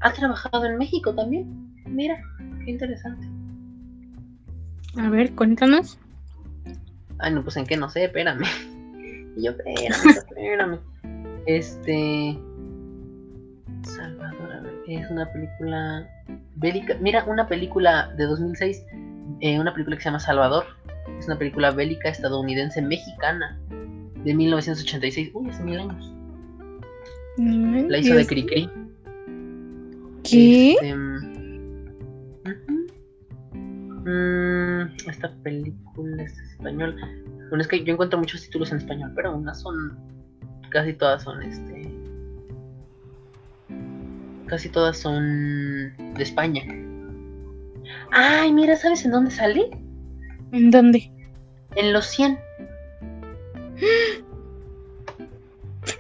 Ha trabajado en México también. Mira, qué interesante.
A ver, cuéntanos.
Ay, no, pues en qué no sé, espérame. Y yo, espérame, espérame. Este. Salvador, a ver, es una película bélica. Mira, una película de 2006, eh, una película que se llama Salvador. Es una película bélica estadounidense mexicana de 1986. Uy, hace mil años. La hizo de. Cricri.
¿Qué?
Este, ujú. Mm, esta película es español. Bueno, es que yo encuentro muchos títulos en español, pero unas son. Casi todas son este. Casi todas son de España. Ay, mira, ¿sabes en dónde sale?
¿En dónde?
En los 100.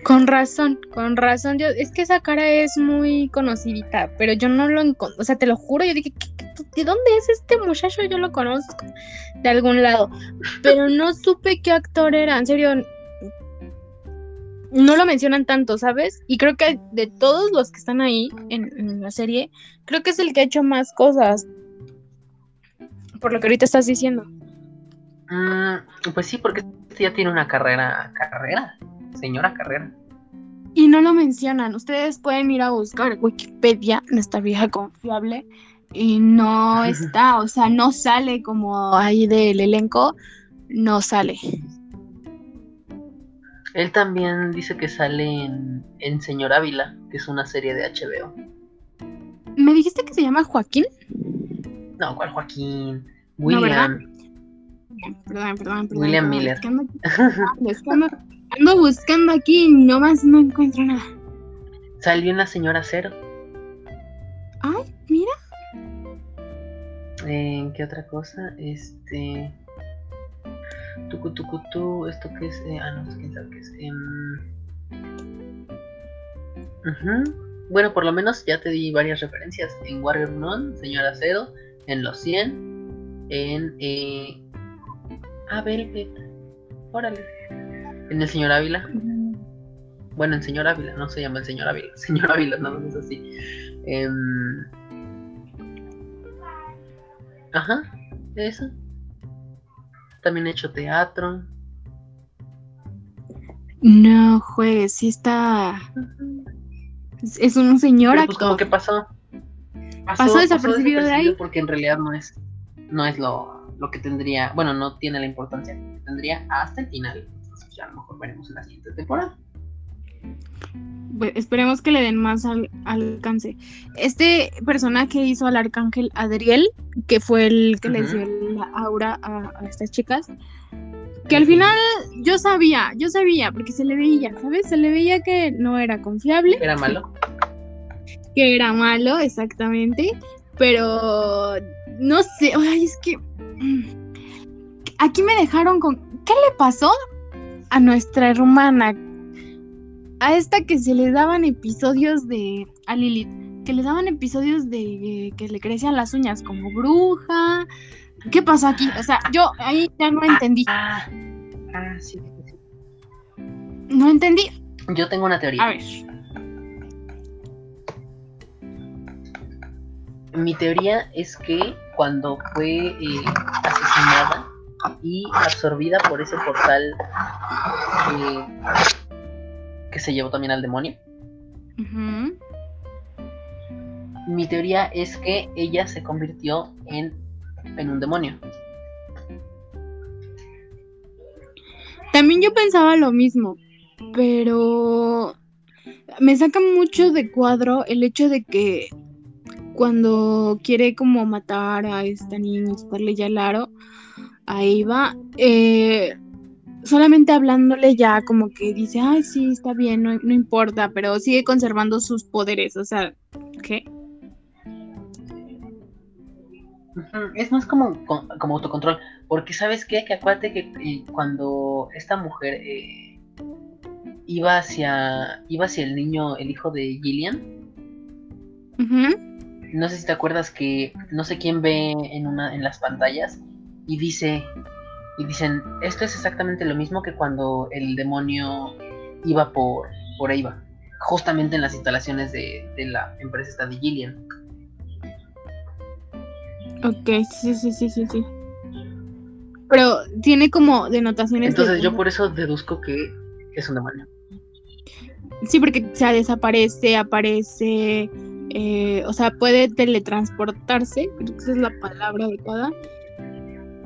Con razón, con razón. Yo, es que esa cara es muy conocidita, pero yo no lo encontré. O sea, te lo juro, yo dije, ¿qué- qué- ¿de dónde es este muchacho? Yo lo conozco de algún lado, pero no supe qué actor era. En serio, no lo mencionan tanto, ¿sabes? Y creo que de todos los que están ahí en, en la serie, creo que es el que ha hecho más cosas. Por lo que ahorita estás diciendo.
Mm, pues sí, porque este ya tiene una carrera. Carrera. Señora carrera.
Y no lo mencionan. Ustedes pueden ir a buscar Wikipedia, nuestra vieja confiable, y no está, o sea, no sale como ahí del elenco, no sale.
Él también dice que sale en, en Señor Ávila, que es una serie de HBO.
¿Me dijiste que se llama Joaquín?
No, ¿cuál Joaquín?
No,
William.
¿verdad? Perdón, perdón, perdón.
William Miller.
es que ando, es que ando- ando buscando aquí y nomás no encuentro nada.
Salió en La Señora Cero.
Ay, mira.
Eh, ¿Qué otra cosa? Este. Tucu, tucu, tu. ¿Esto qué es? Eh, ah, no, quién sabe qué es. Em. Bueno, por lo menos ya te di varias referencias. En Warrior Non, Señora Cero, en Los 100, en. Eh... Ah, Velvet. Órale. En el Señor Ávila. Bueno, en Señor Ávila, no se llama el Señor Ávila. Señor Ávila, no, no es así. Em, Ajá, eso. También he hecho teatro.
No juegues, sí está. Es, es un señor
Pero pues como que pasó.
Pasó desapercibido de ahí.
Porque en realidad no es, no es lo, lo que tendría, bueno, no tiene la importancia que tendría hasta el final. Ya a lo mejor veremos en la siguiente temporada.
Pues, esperemos que le den más al- alcance. Este personaje hizo al arcángel Adriel, que fue el que
Ujú.
dio la aura a, a estas chicas. Que al final yo sabía, yo sabía, porque se le veía, ¿sabes? Se le veía que no era confiable,
Era malo.
que era malo, exactamente. Pero no sé, ay, es que mm, aquí me dejaron con. ¿Qué le pasó a nuestra hermana? A esta que se le daban episodios de. A Lilith, que le daban episodios de eh, que le crecían las uñas como bruja. ¿Qué pasó aquí? O sea, yo ahí ya no entendí.
Ah, ah, sí, sí, sí.
No entendí.
Yo tengo una teoría.
A ver.
Mi teoría es que cuando fue eh, asesinada y absorbida por ese portal eh, que se llevó también al demonio, mi teoría es que ella se convirtió en, en un demonio.
También yo pensaba lo mismo, pero me saca mucho de cuadro el hecho de que cuando quiere como matar a esta niña, quitarle ya el aro a Eva, eh, solamente hablándole ya como que dice, ay, sí, está bien, no, no importa, pero sigue conservando sus poderes, o sea, ¿qué?
Es más como, co- como autocontrol. Porque sabes qué? Que acuérdate que eh, cuando esta mujer eh, iba hacia. iba hacia el niño, el hijo de Gillian. No sé si te acuerdas que no sé quién ve en una, en las pantallas. Y dice. Y dicen, esto es exactamente lo mismo que cuando el demonio iba por, por Eva. Justamente en las instalaciones de, de la empresa esta de Gillian.
Ok, sí, sí, sí, sí, sí. Pero tiene como denotaciones. de-
Entonces yo por eso deduzco que es un demonio.
Sí, porque o sea, desaparece, aparece, eh, o sea, puede teletransportarse, creo que esa es la palabra adecuada.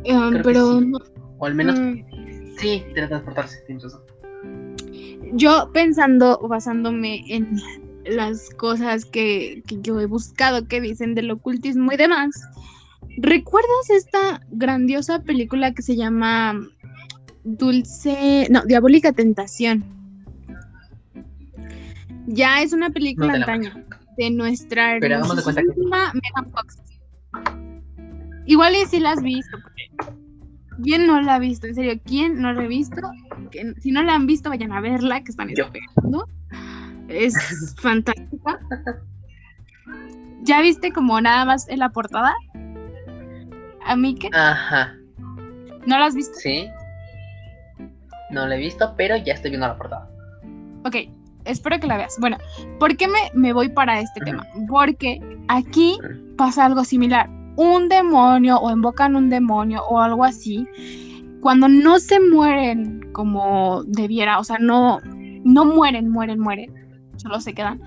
Que
pero
sí.
no,
O al menos
mm,
Sí, teletransportarse, tienes razón.
yo pensando, basándome en las cosas que, que yo he buscado que dicen del ocultismo y demás, ¿recuerdas esta grandiosa película que se llama Dulce, no, Diabólica Tentación? Ya es una película
No
antaña de nuestra hermosísima Megan Fox. Igual y si la has visto, ¿quién no la ha visto? En serio, ¿quién no la ha visto? Que, si no la han visto, vayan a verla, que están esperando. Es fantástica. ¿Ya viste como nada más en la portada? ¿A mí qué?
Ajá,
¿No la has visto?
sí. No la he visto, pero ya estoy viendo la portada.
Ok, espero que la veas. Bueno, ¿por qué me, me voy para este tema? Porque aquí pasa algo similar. Un demonio o invocan un demonio o algo así, cuando no se mueren como debiera, o sea, no, no mueren, mueren, mueren, solo se quedan.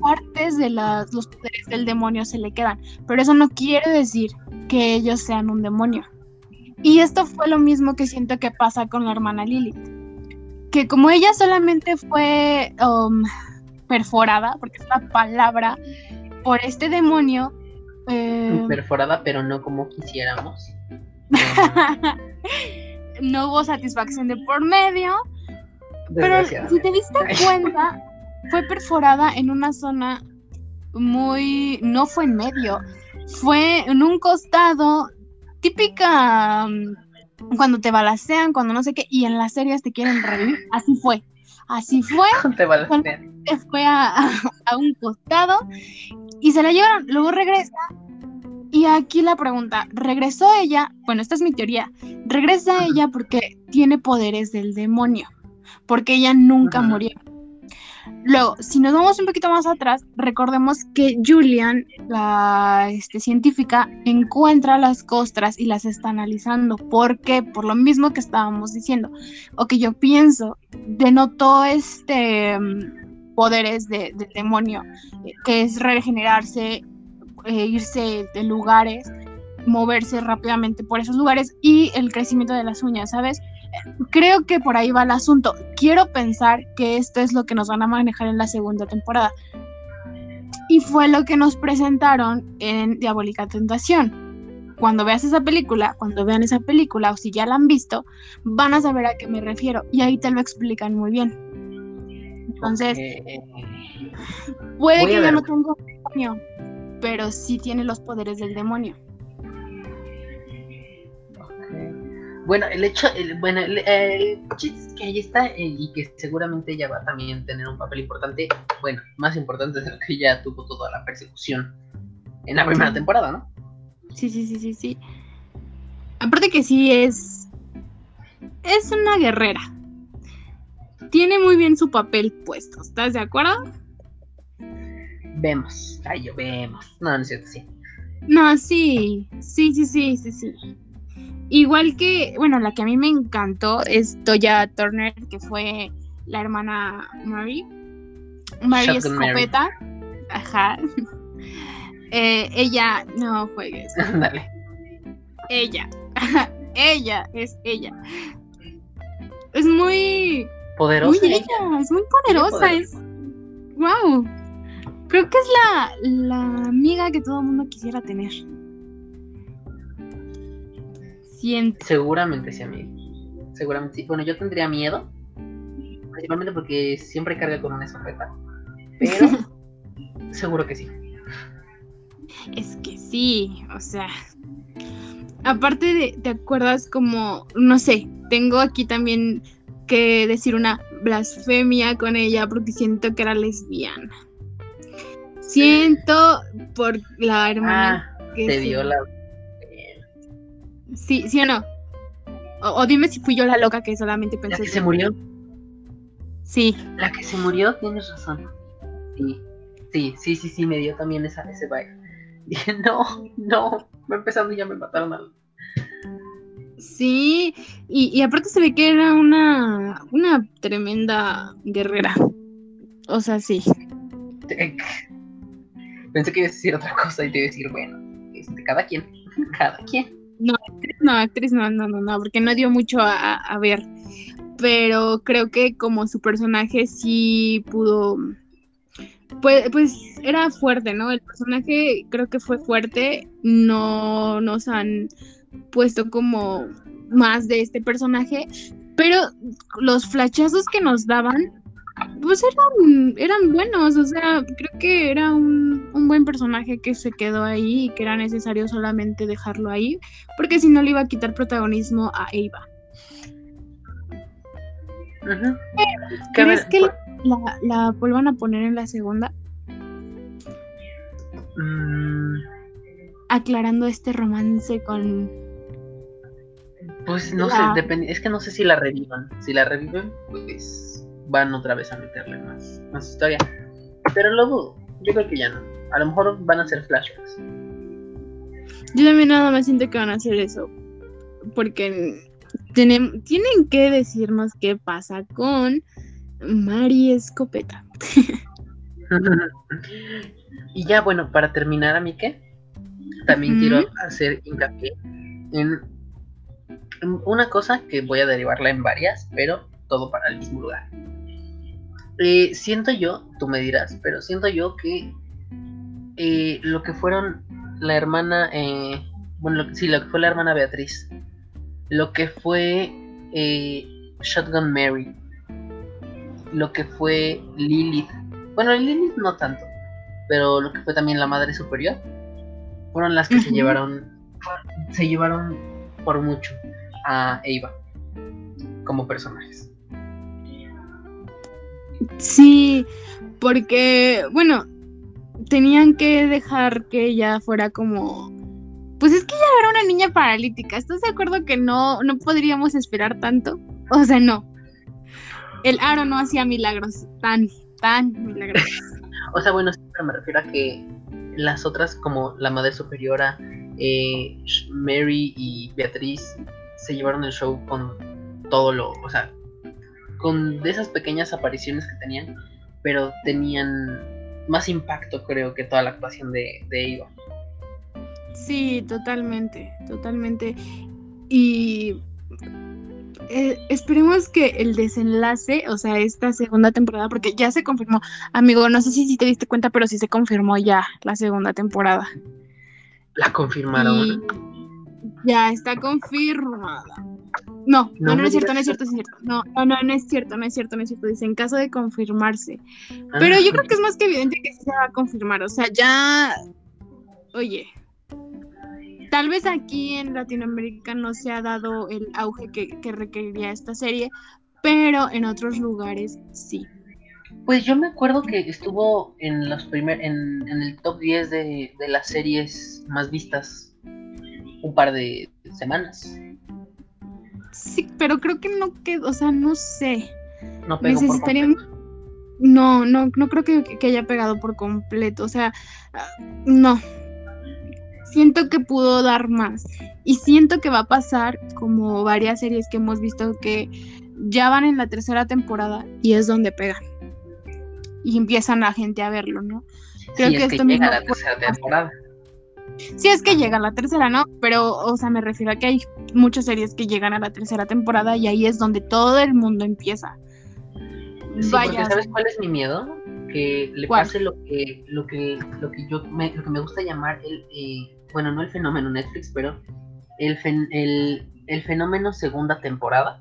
Partes de los poderes del demonio se le quedan, pero eso no quiere decir que ellos sean un demonio. Y esto fue lo mismo que siento que pasa con la hermana Lilith. Que como ella solamente fue um, perforada, porque es la palabra, por este demonio, eh,
Perforada, pero no como quisiéramos.
no hubo satisfacción de por medio. Pero si te diste cuenta, fue perforada en una zona muy... No fue en medio, fue en un costado típica mm, cuando te balacean, cuando no sé qué, y en las series te quieren revivir. Así fue. Así fue,
Te balancean.
se fue a, a un costado y se la llevaron. Luego regresa. Y aquí la pregunta, ¿regresó ella? Bueno, esta es mi teoría. Regresa ella porque tiene poderes del demonio, porque ella nunca murió. Luego, si nos vamos un poquito más atrás, recordemos que Julian, la este, científica, encuentra las costras y las está analizando. ¿Por qué? Por lo mismo que estábamos diciendo. O que yo pienso, denotó este poderes de- del demonio, eh, que es regenerarse, eh, irse de lugares, moverse rápidamente por esos lugares y el crecimiento de las uñas, ¿sabes? Creo que por ahí va el asunto. Quiero pensar que esto es lo que nos van a manejar en la segunda temporada. Y fue lo que nos presentaron en Diabólica Tentación. Cuando veas esa película, cuando vean esa película o si ya la han visto, van a saber a qué me refiero y ahí te lo explican muy bien. Entonces,
Eh,
puede que
ver.
no tenga un demonio, pero sí tiene los poderes del demonio.
Bueno, el hecho, el, bueno, el, chiste es que ahí está eh, y que seguramente ella va a también tener un papel importante, bueno, más importante de lo que ya tuvo toda la persecución en la primera temporada, ¿no?
Sí, sí, sí, sí, sí. Aparte que sí es. Es una guerrera. Tiene muy bien su papel puesto, ¿estás de acuerdo?
Vemos, ay, yo vemos. No, no es cierto, sí.
No, sí, sí, sí, sí, sí, sí. Igual que, bueno, la que a mí me encantó es Toya Turner, que fue la hermana Mary. Mary. Escopeta. Ajá. Eh, ella, no juegues.
Dale.
Ella. ella, es ella. Es muy,
Poderosa.
muy
ella.
es muy poderosa,
poderosa.
es. Wow. Creo que es la, la amiga que todo el mundo quisiera tener. Siento.
Seguramente sí, amigo. Seguramente sí. Bueno, yo tendría miedo. Principalmente porque siempre carga con una escopeta. Pero seguro que sí.
Es que sí, o sea. Aparte de, ¿te acuerdas como, no sé, tengo aquí también que decir una blasfemia con ella porque siento que era lesbiana. Siento por la hermana
Ah,
que
te
se-
dio la.
Sí, sí o no. O, o dime si fui yo la loca que solamente
La
pensé.
que
eso.
se murió.
Sí,
La que se murió, tienes razón. Sí, sí, sí, sí, sí, me dio también esa, ese vibe. Dije, no, no, va empezando y ya me mataron al.
Sí. Y, y aparte se ve que era una, una tremenda guerrera. O sea, sí.
Pensé que ibas a decir otra cosa y te iba a decir, bueno, este, cada quien, cada quien.
No, actriz no, no, no, no, porque no dio mucho a, a ver. Pero creo que como su personaje sí pudo. Pues, pues era fuerte, ¿no? El personaje creo que fue fuerte. No nos han puesto como más de este personaje. Pero los flachazos que nos daban, pues eran, eran buenos. O sea, creo que era un, un buen personaje que se quedó ahí y que era necesario solamente dejarlo ahí porque si no le iba a quitar protagonismo a Eva. ¿Crees que la, la vuelvan a poner en la segunda?
Mm,
Aclarando este romance con...
pues no
La-
sé, depende, es que no sé si la revivan. Si la reviven, pues van otra vez a meterle más, más historia. Pero lo dudo, yo creo que ya no. A lo mejor van a ser flashbacks.
Yo también nada más siento que van a hacer eso. Porque tienen, tienen que decirnos qué pasa con Mari Escopeta.
y ya, bueno, para terminar, a mí que también quiero hacer hincapié en una cosa que voy a derivarla en varias, pero todo para el mismo lugar. Eh, siento yo, tú me dirás, pero siento yo que eh, lo que fueron la hermana, eh, bueno, lo sí, lo que fue la hermana Beatriz, lo que fue Shotgun Mary, lo que fue Lilith, bueno, Lilith no tanto, pero lo que fue también la madre superior, fueron las que se llevaron, se llevaron por mucho a Eva como personajes.
Sí, porque, bueno, tenían que dejar que ella fuera como... Pues es que ella era una niña paralítica. ¿Estás de acuerdo que no, no podríamos esperar tanto? O sea, no. El aro no hacía milagros tan, tan milagrosos.
O sea, bueno, pero me refiero a que las otras, como la Madre Superiora, eh, Mary y Beatriz, se llevaron el show con todo lo, o sea, con de esas pequeñas apariciones que tenían, pero tenían más impacto, creo, que toda la actuación de, de Eva.
Sí, totalmente, totalmente. Y eh, esperemos que el desenlace, o sea, esta segunda temporada, porque ya se confirmó, amigo, no sé si, si te diste cuenta, pero sí se confirmó ya la segunda temporada.
La confirmaron.
ya está confirmada. No, no, no, es cierto, no es cierto, es cierto. No, no, no, no es cierto, no es cierto, no es cierto. Dice, en caso de confirmarse. Pero yo creo que es más que evidente que se va a confirmar. O sea, ya. Oye. Tal vez aquí en Latinoamérica no se ha dado el auge que, que requeriría esta serie, pero en otros lugares sí.
Pues yo me acuerdo que estuvo en los primer, en, en el top 10 de, de las series más vistas un par de semanas.
Sí, pero creo que no quedó, o sea, no sé.
No pegó por.
No, no, no creo que, que haya pegado por completo. O sea, ah, no. Siento que pudo dar más. Y siento que va a pasar como varias series que hemos visto que ya van en la tercera temporada y es donde pegan. Y empiezan la gente a verlo, ¿no? Creo
Sí,
que
es
esto
llega
mismo
la
puede
tercera temporada.
Sí, es que llega la tercera, ¿no? Pero, o sea, me refiero a que hay muchas series que llegan a la tercera temporada y ahí es donde todo el mundo empieza.
Sí,
Vaya,
¿sabes cuál es mi miedo? Que le
¿Cuál?
pase lo que, lo que, lo que yo me, lo que me gusta llamar el, eh, bueno, no el fenómeno Netflix, pero el, fen- el, el fenómeno segunda temporada.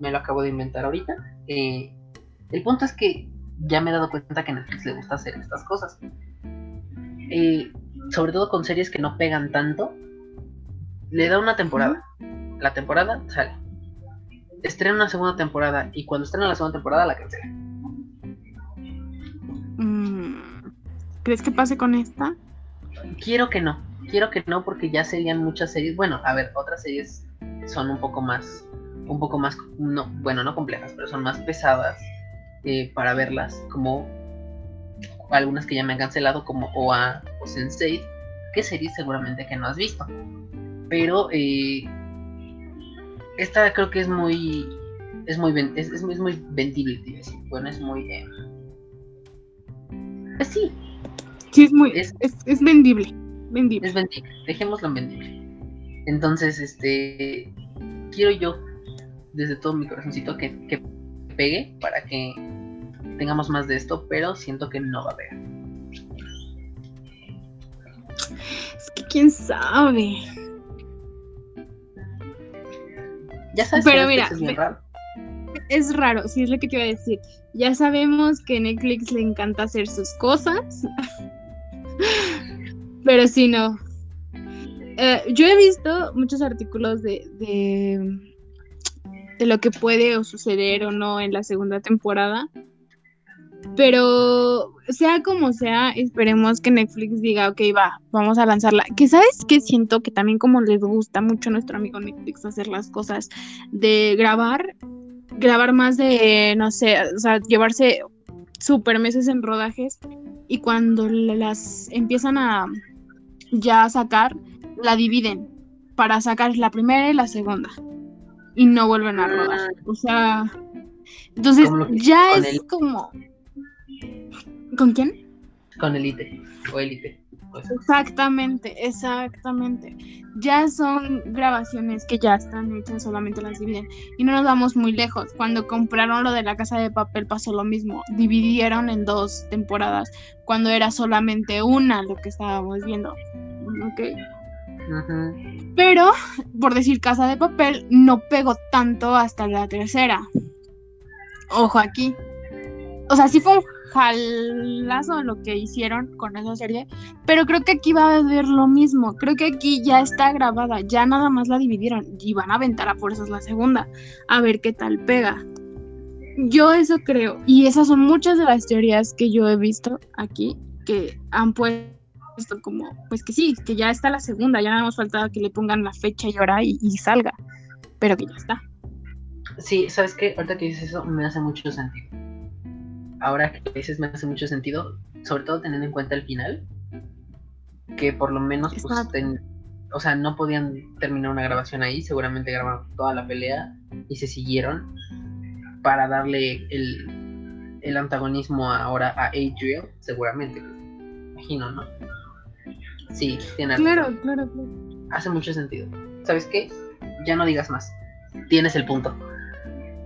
Me lo acabo de inventar ahorita. Eh, el punto es que ya me he dado cuenta que a Netflix le gusta hacer estas cosas. Eh, sobre todo con series que no pegan tanto. Le da una temporada. La temporada sale. Estrena una segunda temporada y cuando estrena la segunda temporada la cancela.
mm, ¿crees que pase con esta?
Quiero que no, quiero que no porque ya serían muchas series. Bueno, a ver, otras series son un poco más, un poco más, no, bueno, no complejas, pero son más pesadas eh, para verlas, como algunas que ya me han cancelado, como OA o Sense8, que series seguramente que no has visto. Pero eh, esta creo que es muy, es muy, es, es muy, es muy vendible, te iba a decir. Bueno, es muy, eh, pues sí,
Sí, es muy,
es,
es vendible, vendible.
Es vendible, dejémoslo en vendible. Entonces, este, quiero yo, desde todo mi corazoncito, que, que pegue para que tengamos más de esto, pero siento que no va a pegar.
Es que quién sabe.
Ya sabes
Pero
que
mira,
es bien raro.
Es raro, sí es lo que te iba a decir. Ya sabemos que Netflix le encanta hacer sus cosas. Pero sí, no. Eh, yo he visto muchos artículos de, de, de lo que puede o suceder o no en la segunda temporada. Pero sea como sea, esperemos que Netflix diga, ok, va, vamos a lanzarla. Que sabes que siento que también como les gusta mucho a nuestro amigo Netflix hacer las cosas de grabar, grabar más de, no sé, o sea, llevarse super meses en rodajes y cuando la- las empiezan a ya sacar, la dividen para sacar la primera y la segunda y no vuelven a rodar. O sea, entonces ya es
el-
como... ¿Con quién?
Con Elite o Elite. Pues.
Exactamente, exactamente. Ya son grabaciones que ya están hechas, solamente las dividen. Y no nos vamos muy lejos. Cuando compraron lo de la casa de papel pasó lo mismo. Dividieron en dos temporadas, cuando era solamente una lo que estábamos viendo. Ok.
Ujú.
Pero, por decir casa de papel, no pegó tanto hasta la tercera. Ojo aquí. O sea, sí fue un jalazo lo que hicieron con esa serie, pero creo que aquí va a haber lo mismo. Creo que aquí ya está grabada, ya nada más la dividieron y van a aventar a fuerzas la segunda, a ver qué tal pega. Yo eso creo, y esas son muchas de las teorías que yo he visto aquí que han puesto como, pues que sí, que ya está la segunda, ya nada más falta que le pongan la fecha y hora y, y salga, pero que ya está.
Sí, ¿sabes qué? Ahorita que dices eso me hace mucho sentido. Ahora que dices me hace mucho sentido, sobre todo teniendo en cuenta el final, que por lo menos, pues, ten- o sea, no podían terminar una grabación ahí, seguramente grabaron toda la pelea y se siguieron para darle el, el antagonismo ahora a Adriel, seguramente, me imagino, ¿no? Sí, tiene
Claro, claro, claro.
Hace mucho sentido. ¿Sabes qué? Ya no digas más. Tienes el punto.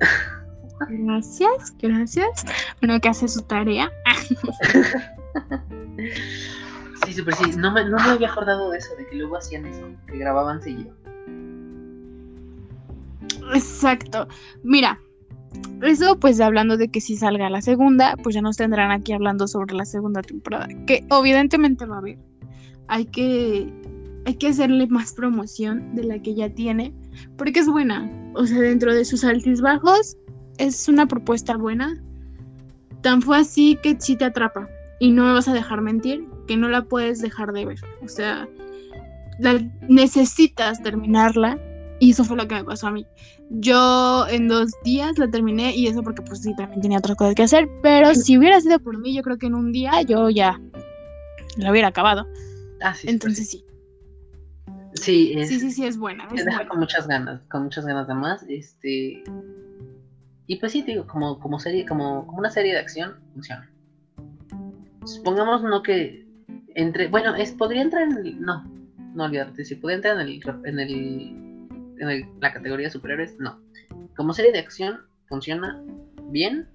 Gracias, gracias. Bueno, que hace su tarea.
Sí, súper sí. No me, no me había acordado de eso, de que luego hacían eso, que grababan seguido.
Exacto. Mira, eso pues hablando de que si salga la segunda, pues ya nos tendrán aquí hablando sobre la segunda temporada, que evidentemente va a haber. Hay que hay que hacerle más promoción de la que ya tiene, porque es buena. O sea, dentro de sus altibajos es una propuesta buena. Tan fue así que sí te atrapa y no me vas a dejar mentir, que no la puedes dejar de ver. O sea, la, necesitas terminarla y eso fue lo que me pasó a mí. Yo en dos días la terminé y eso porque pues sí, también tenía otras cosas que hacer, pero si hubiera sido por mí, yo creo que en un día yo ya la hubiera acabado.
Ah.
Entonces sí.
Sí, es,
Sí, sí, sí, es buena.
te
Es
deja
buena.
con muchas ganas, con muchas ganas de más. Este. Y pues sí, digo, como, como serie, como, una serie de acción, funciona. Supongamos no que entre. Bueno, es, podría entrar en el. No, no olvidarte, si podría entrar en el en el en el- la categoría de superhéroes, no. Como serie de acción, funciona bien,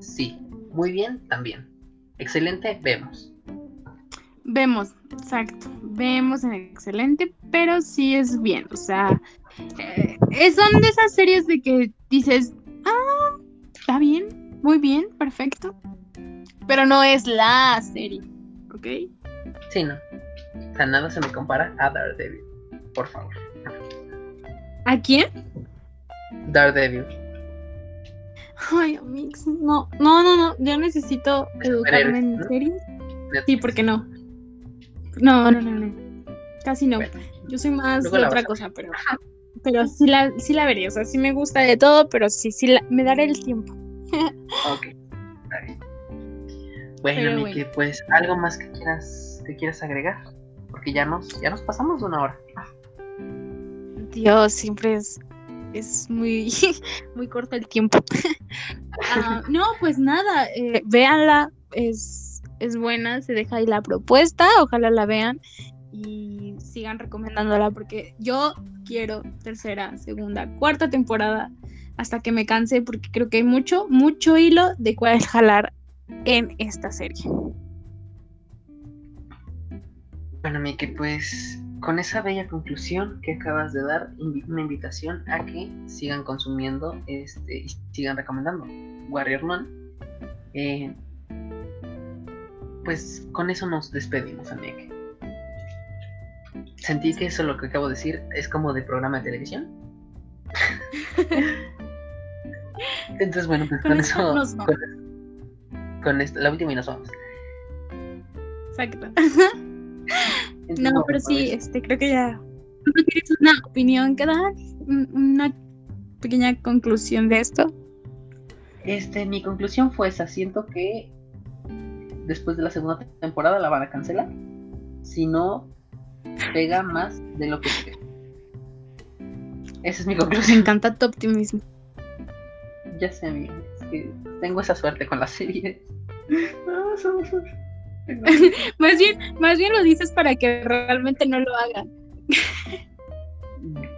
sí. Muy bien, también. Excelente, vemos.
Vemos, exacto. Vemos en excelente, pero sí es bien. O sea, eh, son de esas series de que dices, ah, está bien, muy bien, perfecto. Pero no es la serie, ¿ok?
Sí, no. O sea, nada se me compara a Daredevil. Por favor.
¿A quién?
Daredevil.
Ay, amigos, no, no, no, no. Yo necesito educarme en
¿no?
series. Sí, ¿por qué no? No, no, no, no. Casi no.
Bueno,
Yo soy más de otra cosa, pero pero sí la sí la vería, o sea, sí me gusta de todo, pero sí sí la- me daré el tiempo.
ok. Está bien. Bueno,
Pero
Miki,
bueno.
pues algo más que quieras, que quieras agregar. Porque ya nos, ya nos pasamos de una hora.
Dios, siempre es es muy muy corto el tiempo. Ah, no, pues nada, eh, véanla, es es buena, se deja ahí la propuesta, ojalá la vean y sigan recomendándola porque yo quiero tercera, segunda, cuarta temporada hasta que me canse porque creo que hay mucho, mucho hilo de cuál jalar en esta serie.
Bueno, Miki, pues con esa bella conclusión que acabas de dar, una invitación a que sigan consumiendo este y sigan recomendando Warrior Man. Eh, pues con eso nos despedimos, Miki. Sentí que eso lo que acabo de decir es como de programa de televisión. Entonces, bueno, pues
Con
con,
eso
eso.
nos vamos.
Con, con esto, la última y nos vamos.
Exacto.
Entonces,
No, pero sí,
pues,
este, creo que ya. ¿Tú tienes una opinión que dar? Un- Una pequeña conclusión de esto.
Este, mi conclusión fue esa. Siento que después de la segunda temporada la van a cancelar. Si no pega más de lo que espero. Esa es mi
Me
conclusión.
encanta tu optimismo.
Ya sé, amigo. Es que tengo esa suerte con las series. Somos-
Más bien, más bien lo dices para que realmente no lo hagan.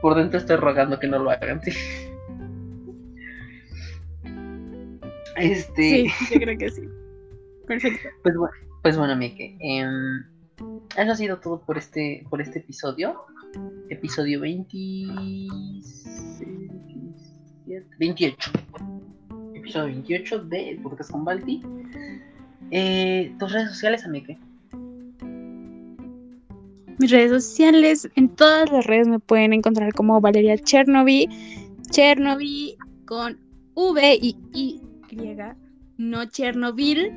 Por dentro estoy rogando que no lo hagan, sí. Este.
Sí, yo creo que sí. Perfecto.
Pues bueno, pues bueno, Mike. em, eso ha sido todo por este, por este episodio. Episodio 27, 28. Episodio 28 de El Podcast con Balti. Eh, tus redes sociales, Amike.
Mis redes sociales, en todas las redes me pueden encontrar como Valeria Chernobyl. Chernobyl con V y Y, no Chernobyl.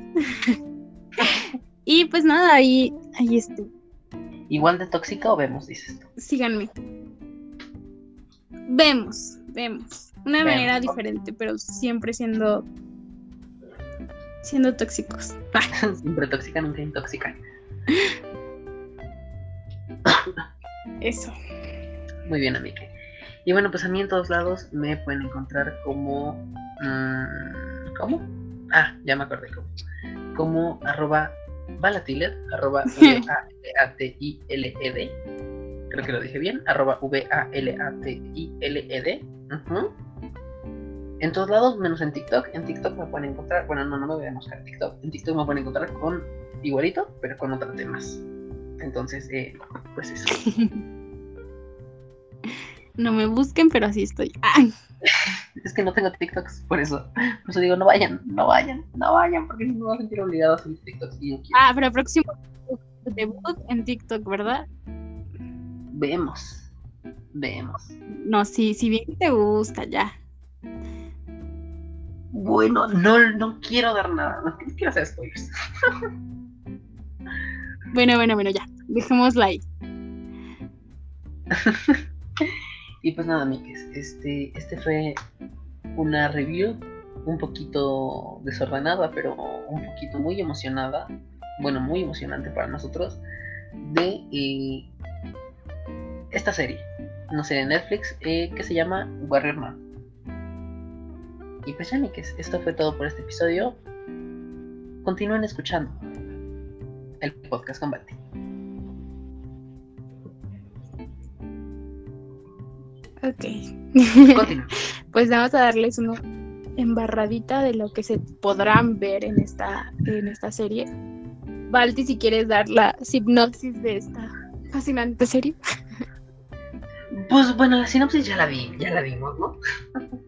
y pues nada, ahí, ahí estoy.
Igual de tóxica o vemos, dices tú.
Síganme. Vemos, vemos. Una
Vemos,
manera diferente, pero siempre siendo siendo tóxicos.
Siempre tóxica, nunca intoxica.
Eso.
Muy bien, Amike. Y bueno, pues a mí en todos lados me pueden encontrar como. mm, ¿Cómo? Ah, ya me acordé cómo. Como arroba Valatilet, arroba V-A-L-A-T-I-L-E-D. Creo que lo dije bien. Arroba V-A-L-A-T-I-L-E-D. En todos lados, menos en TikTok. En TikTok me pueden encontrar. Bueno, no, no me voy a buscar en TikTok. En TikTok me pueden encontrar con igualito, pero con otros temas. Entonces, eh, pues eso.
No me busquen, pero así estoy. Ay,
Es que no tengo TikToks, por eso. Por eso digo, no vayan, no vayan, no vayan, porque no me voy a sentir obligado a subir TikToks. Y.
Ah, pero próximo debut en TikTok, ¿verdad?
Vemos, vemos.
No, sí, si bien te gusta, ya.
Bueno, no, no quiero dar nada, no quiero hacer spoilers.
Bueno, bueno, bueno, ya. Dejémosla ahí.
Y pues nada, amigues, este, este fue una review un poquito desordenada, pero un poquito muy emocionada, bueno, muy emocionante para nosotros, de eh, esta serie, una serie de Netflix eh, que se llama Warrior Man. Y pues ya, amigues, esto fue todo por este episodio. Continúen escuchando el podcast con
Ok. Pues vamos a darles una embarradita de lo que se podrán ver en esta, en esta serie. Balti, si quieres dar la hipnosis de esta fascinante serie.
Pues bueno, la sinopsis ya la vi, ya la vimos, ¿no?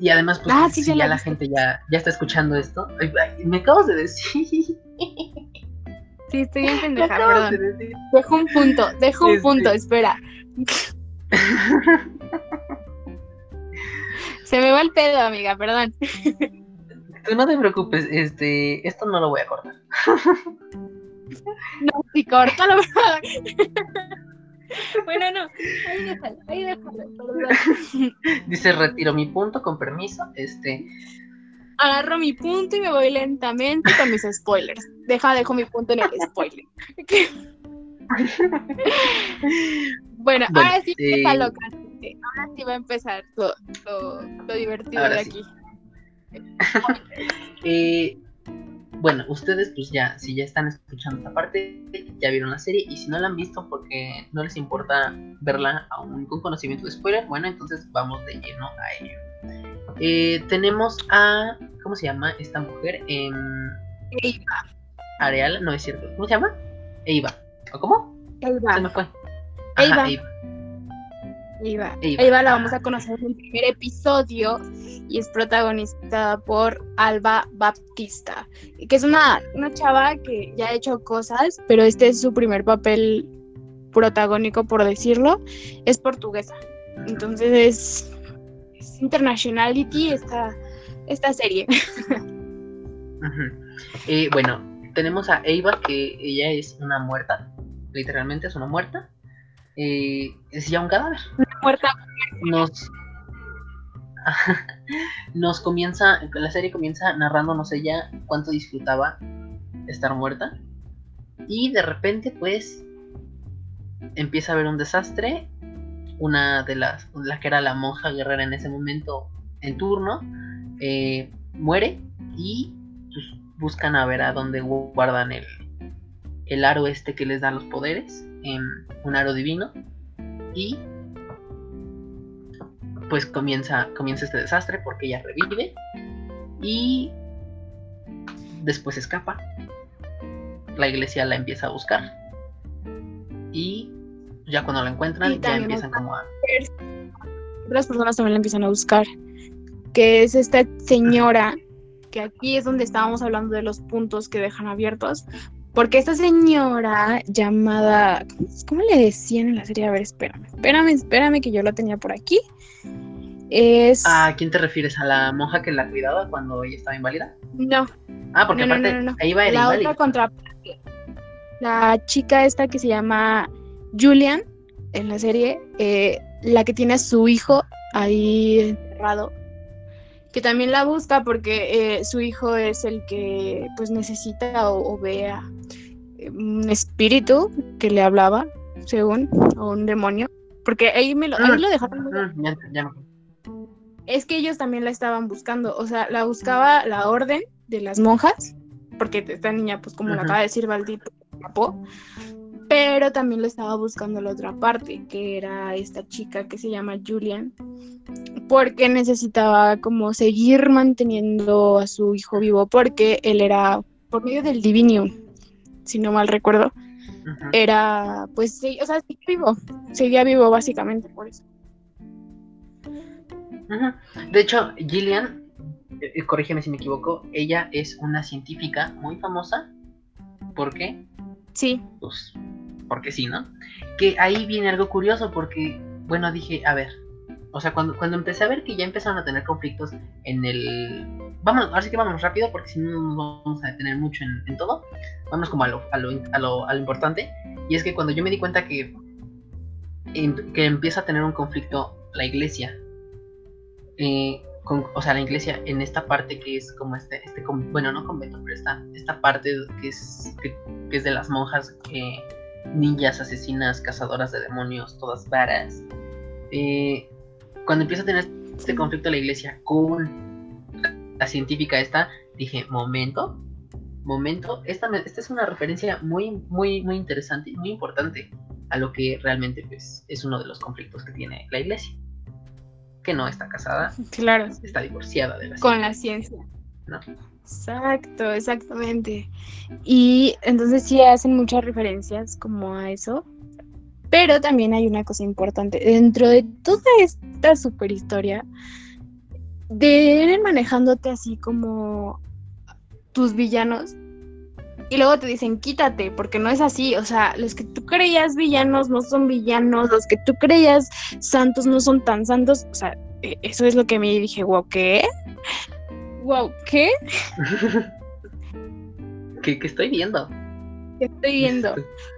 Y además, pues
Ah, sí, ya
ya,
la
gente ya, ya está escuchando esto. Ay, ay, me acabas de decir.
Sí, estoy bien pendeja, perdón.
de.
Dejo un punto, dejo un
Este.
punto, espera. Se me va el pedo, amiga, perdón.
Tú no te preocupes, este, esto no lo voy a cortar.
No, si córtalo. Bueno, no, ahí déjalo, ahí déjalo, perdón.
Dice, retiro mi punto, con permiso. Este,
Agarro mi punto y me voy lentamente con mis spoilers. Deja, dejo mi punto en el spoiler. Bueno,
Bueno,
ahora sí
eh,
empieza lo caliente. Ahora sí va a empezar lo, lo, lo divertido
Ahora
de
sí.
aquí.
eh, bueno, ustedes pues ya, si ya están escuchando esta parte, ya vieron la serie. Y si no la han visto porque no les importa verla aún con conocimiento de spoiler, bueno, entonces vamos de lleno a ello. Eh, tenemos a, ¿cómo se llama esta mujer? Em,
Eva,
Areal, no es cierto. ¿Cómo se llama? Eva. ¿O cómo? Se
Eva,
me fue. Ajá,
la vamos a conocer en el primer episodio y es protagonizada por Alba Baptista, que es una, una chava que ya ha hecho cosas, pero este es su primer papel protagónico, por decirlo. Es portuguesa. Entonces es, es internationality esta, esta serie.
Eh, bueno, tenemos a Eva, que ella es una muerta. Literalmente es una muerta. Eh, es ya un cadáver.
Muerta.
Nos. Nos comienza. La serie comienza narrándonos ella cuánto disfrutaba estar muerta. Y de repente, pues. Empieza a haber un desastre. Una de las. La que era la monja guerrera en ese momento. En turno. eh, muere. Y pues, buscan a ver a dónde guardan el, el aro este que les da los poderes, em, un aro divino, y pues comienza, comienza este desastre porque ella revive y después escapa. La iglesia la empieza a buscar y ya cuando la encuentran
Y
ya empiezan como a...
Otras personas también la empiezan a buscar, que es esta señora, que aquí es donde estábamos hablando de los puntos que dejan abiertos, porque esta señora llamada, ¿cómo le decían en la serie? A ver, espérame, espérame, espérame que yo la tenía por aquí. Es...
¿A quién te refieres? ¿A la monja que la cuidaba cuando ella estaba inválida?
No,
Ah, porque
No,
aparte
no, no, no.
ahí va era
la
inválida.
otra contraparte. La chica esta que se llama Julian en la serie, eh, la que tiene a su hijo ahí enterrado, que también la busca porque eh, su hijo es el que pues necesita o, o ve a eh, un espíritu que le hablaba, según, o un demonio, porque ahí me lo, ahí lo dejaron muy
ya, ya me-
es que ellos también la estaban buscando, o sea, la buscaba la orden de las monjas, porque esta niña, pues como la acaba de decir Valdito, escapó, pero también lo estaba buscando la otra parte, que era esta chica que se llama Julian, porque necesitaba como seguir manteniendo a su hijo vivo, porque él era por medio del Divinium, si no mal recuerdo, era, pues, sí, o sea, seguía vivo, seguía vivo básicamente por eso.
De hecho, Gillian, eh, corrígeme si me equivoco, ella es una científica muy famosa. ¿Por qué?
Sí.
Pues, porque sí, ¿no? Que ahí viene algo curioso porque, bueno, dije, a ver, o sea, cuando, cuando empecé a ver que ya empezaron a tener conflictos en el... Vamos, ahora sí que vamos rápido porque si no nos vamos a detener mucho en, todo. Vamos como a lo, a, importante. Y es que cuando yo me di cuenta que, que empieza a tener un conflicto la iglesia eh, o sea, la iglesia en esta parte que es como este, este bueno, no convento, pero esta, esta parte que es, que, es de las monjas, eh, ninjas, asesinas, cazadoras de demonios, todas varas. Eh, cuando empieza a tener este conflicto la iglesia con la científica esta, dije, momento, momento, esta, esta es una referencia muy, muy, muy interesante, muy importante a lo que realmente pues, es uno de los conflictos que tiene la iglesia que no está casada.
Claro.
Está divorciada de la
Con la ciencia. Exacto, exactamente. Y entonces sí hacen muchas referencias como a eso. Pero también hay una cosa importante. Dentro de toda esta super historia, de ir manejándote así como tus villanos, y luego te dicen quítate, porque no es así, o sea, los que tú creías villanos no son villanos, los que tú creías santos no son tan santos, o sea, e, eso es lo que me dije, wow, ¿qué? Wow, ¿qué?
¿Qué, estoy viendo?
¿Qué estoy viendo?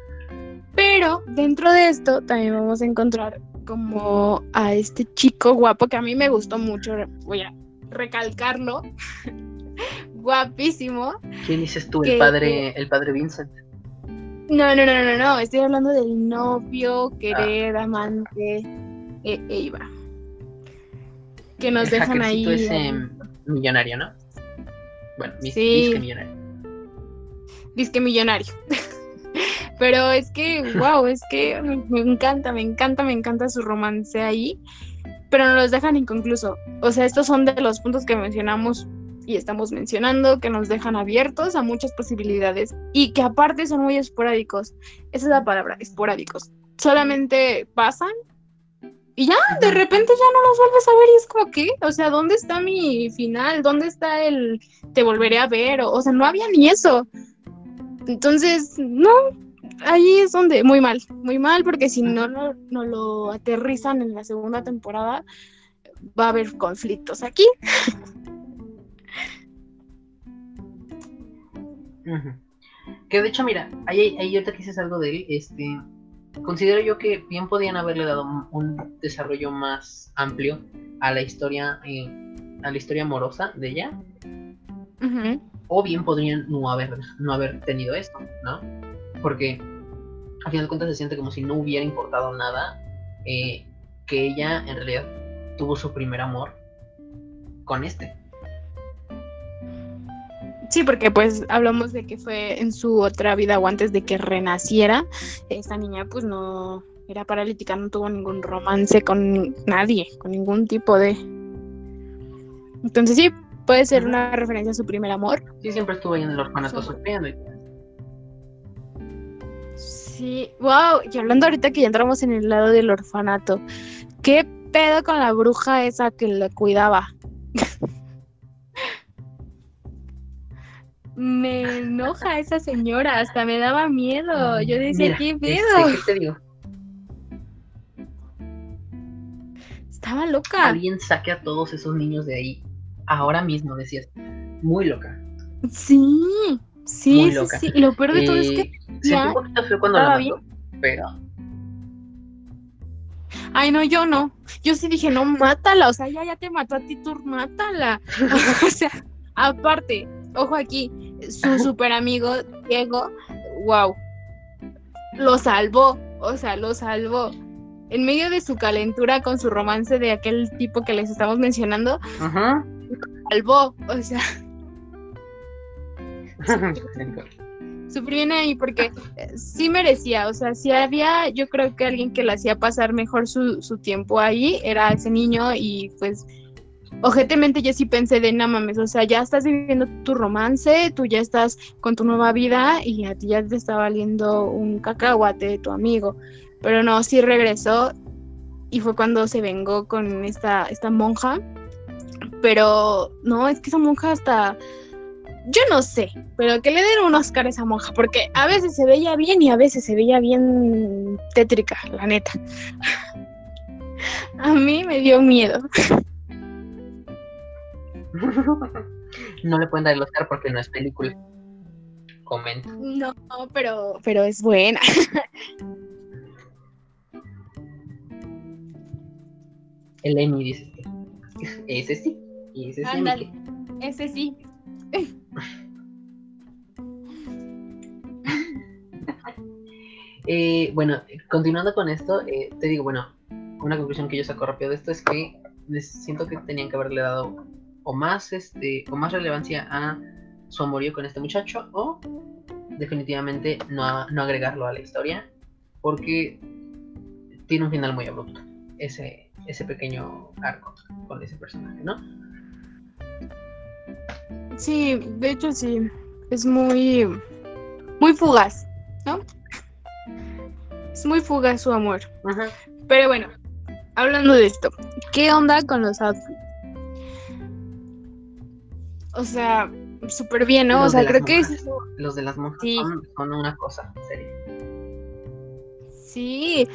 Pero dentro de esto también vamos a encontrar como a este chico guapo que a mí me gustó mucho, voy a recalcarlo, guapísimo.
¿Quién dices tú, el padre, el padre Vincent?
No, no, no, no, no, estoy hablando del novio, querer, ah. amante, e Eva. Que nos dejan ahí.
ese millonario, ¿no? Bueno, sí. disque millonario.
Disque millonario. Pero es que, wow, es que me encanta, me encanta, me encanta su romance ahí. Pero nos los dejan inconcluso. O sea, estos son de los puntos que mencionamos y estamos mencionando que nos dejan abiertos a muchas posibilidades y que aparte son muy esporádicos. Esa es la palabra, esporádicos. Solamente pasan y ya, de repente ya no los vuelves a ver y es como que, o sea, ¿dónde está mi final? ¿Dónde está el te volveré a ver? O, sea, no había ni eso. Entonces, no, ahí es donde, muy mal, muy mal, porque si no, no, no lo aterrizan en la segunda temporada, va a haber conflictos aquí.
Que de hecho, mira, ahí, ahí ahorita que dices algo de él, este, considero yo que bien podían haberle dado un, desarrollo más amplio a la historia, eh, a la historia amorosa de ella. O bien podrían no haber, no haber tenido esto, ¿no? Porque a final de cuentas se siente como si no hubiera importado nada eh, que ella en realidad tuvo su primer amor con este.
Sí, porque pues hablamos de que fue en su otra vida o antes de que renaciera, esta niña pues no era paralítica, no tuvo ningún romance con nadie, con ningún tipo de... Entonces sí, puede ser una referencia a su primer amor.
Sí, siempre estuvo ahí en el orfanato sufriendo.
Sí, wow, y hablando ahorita que ya entramos en el lado del orfanato, ¿qué pedo con la bruja esa que le cuidaba? me enoja esa señora, hasta me daba miedo. Yo decía, ¿qué este, pedo? ¿Qué te digo? Estaba loca.
Alguien saque a todos esos niños de ahí. Ahora mismo, decías. Muy loca.
Sí, sí, sí, sí. Y lo peor de todo es que.
Ya un poquito feo cuando la mató, pero.
Ay, no, yo no. Yo sí dije, no, mátala. O sea, ya, ya te mató a ti, tú mátala. o sea, aparte, ojo aquí, su super amigo Diego, wow, lo salvó, o sea, lo salvó. en medio de su calentura con su romance de aquel tipo que les estamos mencionando,
Ajá.
Salvó, o sea, súper bien ahí porque eh, sí merecía, o sea, si había, yo creo que alguien que le hacía pasar mejor su, su tiempo ahí, era ese niño y pues ojetemente yo sí pensé de, no mames, o sea, ya estás viviendo tu romance, tú ya estás con tu nueva vida y a ti ya te está valiendo un cacahuate de tu amigo. Pero no, sí regresó y fue cuando se vengó con esta, esta monja. Pero no, es que esa monja hasta... Yo no sé, pero que le den un Oscar a esa monja, porque a veces se veía bien y a veces se veía bien tétrica, la neta. A mí me dio miedo.
no le pueden dar el Oscar porque no es película. Comento.
No, pero, pero es buena.
El Emmy dice. Ese sí. Ese sí.
Ándale, ese sí.
Eh, bueno, continuando con esto, eh, te digo, bueno, una conclusión que yo saco rápido de esto es que siento que tenían que haberle dado o más, este, o más relevancia a su amorío con este muchacho o definitivamente no, no agregarlo a la historia porque tiene un final muy abrupto ese, ese pequeño arco con ese personaje, ¿no?
Sí, de hecho sí. Es muy, muy fugaz, ¿no? Es muy fugaz su amor.
Ajá.
Pero bueno, hablando de esto, ¿qué onda con los outfits? O sea, súper bien, ¿no? O
Los
sea,
de las
creo que es-
Los de las monjas
Sí.
son, son una cosa, en serio.
sí.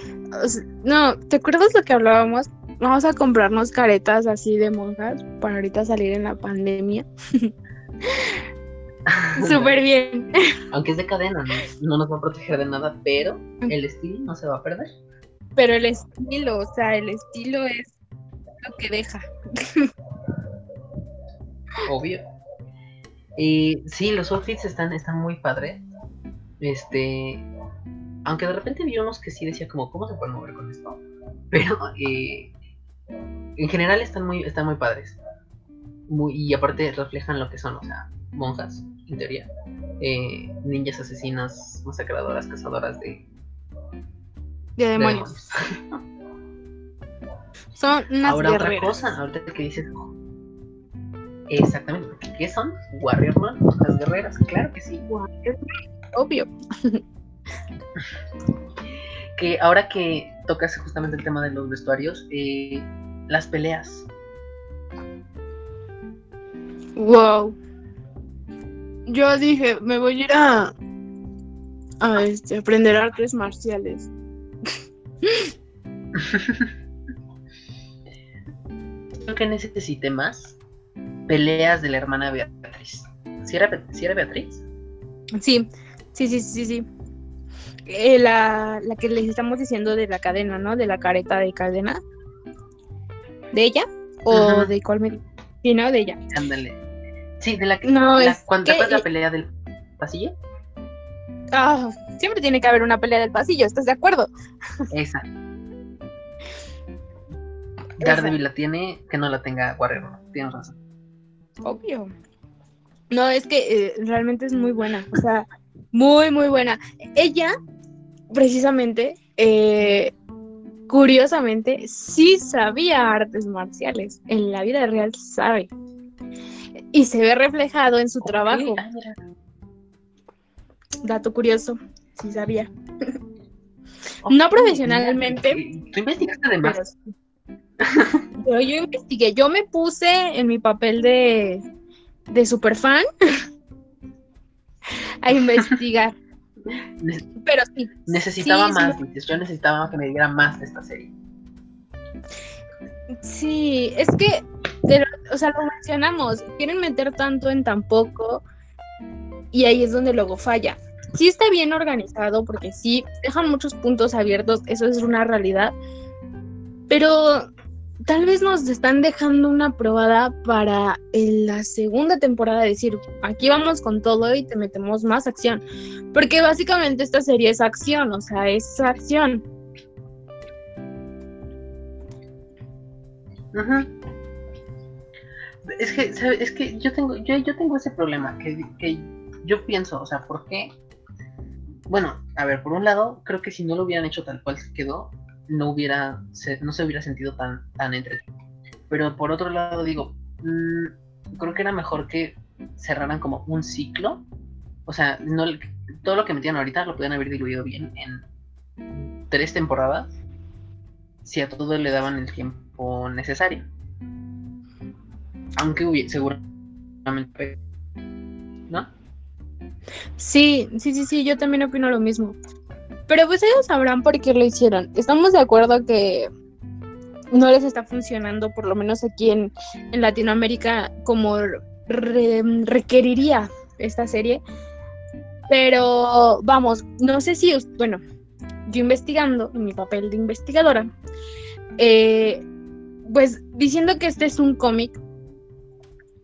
o sea, no, ¿te acuerdas lo que hablábamos? Vamos a comprarnos caretas así de monjas para ahorita salir en la pandemia. Súper bien.
Aunque es de cadena, ¿no? no nos va a proteger de nada, pero el estilo no se va a perder.
Pero el estilo, o sea, el estilo es lo que deja.
Obvio. Y sí, los outfits están, están muy padres. Este. Aunque de repente vi unos que sí decía como, ¿cómo se pueden mover con esto? Pero eh, en general están muy, están muy padres. Muy, y aparte reflejan lo que son, o sea, monjas, en teoría. Eh, ninjas asesinas, masacradoras, cazadoras de,
De
de
demonios. Son unas
Ahora otra
guerreras.
cosa, ahorita que dices. Exactamente, porque ¿qué son? Warrior Man, las guerreras, claro que sí.
Obvio.
Que ahora que tocas justamente el tema de los vestuarios, eh, las peleas.
Wow. Yo dije, me voy a ir a, a este, aprender artes marciales.
Creo que necesité más peleas de la hermana Beatriz. ¿Sí era, sí era Beatriz?
Sí, sí, sí, sí, sí. Eh, la, la que les estamos diciendo de la cadena, ¿no? De la careta de cadena. ¿De ella? ¿O
Ajá.
de cuál me Sí, ¿no? De ella.
Ándale. Sí, de la que.
No,
la-
es
cuando
que-
la pelea del pasillo?
Ah, siempre tiene que haber una pelea del pasillo, ¿estás de acuerdo?
Esa. Daredevil la tiene, que no la tenga Man. Tienes razón.
Obvio. No, es que eh, realmente es muy buena, o sea, muy, muy buena. Ella, precisamente, eh, curiosamente, sí sabía artes marciales. En la vida real sabe. Y se ve reflejado en su trabajo. Dato curioso, sí sabía. No profesionalmente,
Tú investigaste de más.
Pero, sí. Pero yo investigué, yo me puse en mi papel de, de superfan a investigar. Pero sí,
Necesitaba
Sí,
más, dices. Yo necesitaba que me diera más de esta serie.
sí, es que, o sea, lo mencionamos, quieren meter tanto en tan poco y ahí es donde luego falla. Sí está bien organizado porque sí, dejan muchos puntos abiertos, eso es una realidad, pero tal vez nos están dejando una probada para la segunda temporada decir, aquí vamos con todo y te metemos más acción, porque básicamente esta serie es acción, o sea, es acción.
Ujú. Es que, es que yo tengo, yo, yo tengo ese problema, que, que yo pienso, o sea, ¿por qué? Bueno, a ver, por un lado, creo que si no lo hubieran hecho tal cual quedó, no hubiera, se, no se hubiera sentido tan, tan entretenido. Pero por otro lado digo, mm, creo que era mejor que cerraran como un ciclo. O sea, no, todo lo que metían ahorita lo podían haber diluido bien en tres temporadas. Si a todo le daban el tiempo necesario. Aunque hubiera, seguramente. ¿No?
Sí, sí, sí, sí, yo también opino lo mismo. Pero pues ellos sabrán por qué lo hicieron. Estamos de acuerdo que no les está funcionando, por lo menos aquí en, en Latinoamérica, como re- requeriría esta serie. Pero vamos, no sé si, bueno, yo investigando, en mi papel de investigadora, eh, pues diciendo que este es un cómic.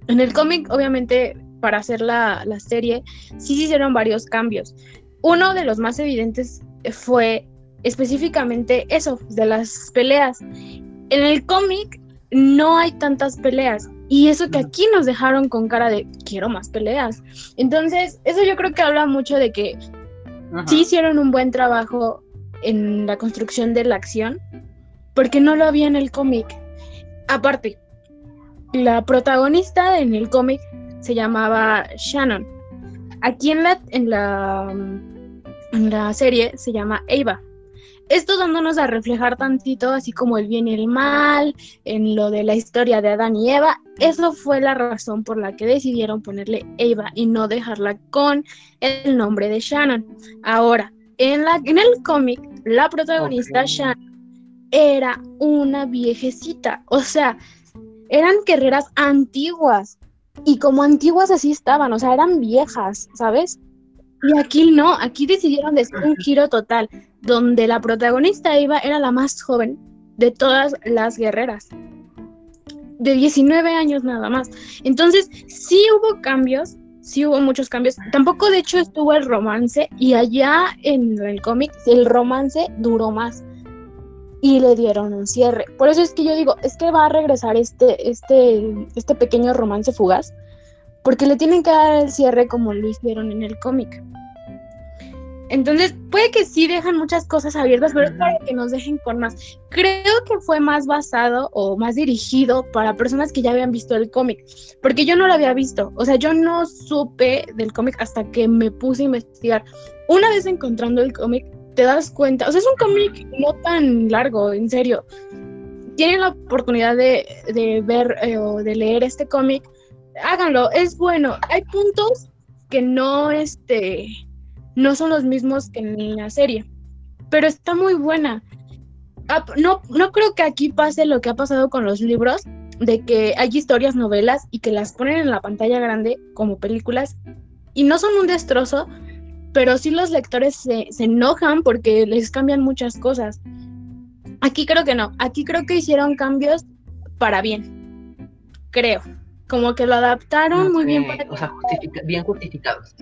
En el cómic, obviamente, para hacer la, la serie, sí se hicieron varios cambios. Uno de los más evidentes fue específicamente eso, de las peleas. En el cómic no hay tantas peleas. Y eso que aquí nos dejaron con cara de quiero más peleas. Entonces, eso yo creo que habla mucho de que
Ajá.
sí hicieron un buen trabajo en la construcción de la acción, porque no lo había en el cómic. Aparte, la protagonista en el cómic se llamaba Shannon. Aquí en la, en la, la serie se llama Ava. Esto dándonos a reflejar tantito, así como el bien y el mal, en lo de la historia de Adán y Eva. Eso fue la razón por la que decidieron ponerle Ava y no dejarla con el nombre de Shannon. Ahora, en, la, en el cómic, la protagonista. Shannon era una viejecita. O sea, eran guerreras antiguas. Y como antiguas así estaban, o sea, eran viejas, ¿sabes? Y aquí no, aquí decidieron de hacer un giro total, donde la protagonista Eva era la más joven de todas las guerreras. De 19 años nada más. Entonces, sí hubo cambios, sí hubo muchos cambios. Tampoco, de hecho, estuvo el romance, y allá en el cómic, el romance duró más. Y le dieron un cierre. Por eso es que yo digo, es que va a regresar este, este, este pequeño romance fugaz. Porque le tienen que dar el cierre como lo hicieron en el cómic. Entonces, puede que sí dejan muchas cosas abiertas, pero es para que nos dejen con más. Creo que fue más basado o más dirigido para personas que ya habían visto el cómic, porque yo no lo había visto. O sea, yo no supe del cómic hasta que me puse a investigar. Una vez encontrando el cómic, te das cuenta, o sea, es un cómic no tan largo, en serio. Tienen la oportunidad de, de ver eh, o de leer este cómic, háganlo, es bueno. Hay puntos que no, este, no son los mismos que en la serie, pero está muy buena. Ah, No, no creo que aquí pase lo que ha pasado con los libros, de que hay historias, novelas y que las ponen en la pantalla grande como películas y no son un destrozo, pero sí los lectores se, se enojan porque les cambian muchas cosas. Aquí creo que no, aquí creo que hicieron cambios para bien, creo. Como que lo adaptaron muy bien para
O sea, justifica- bien justificados.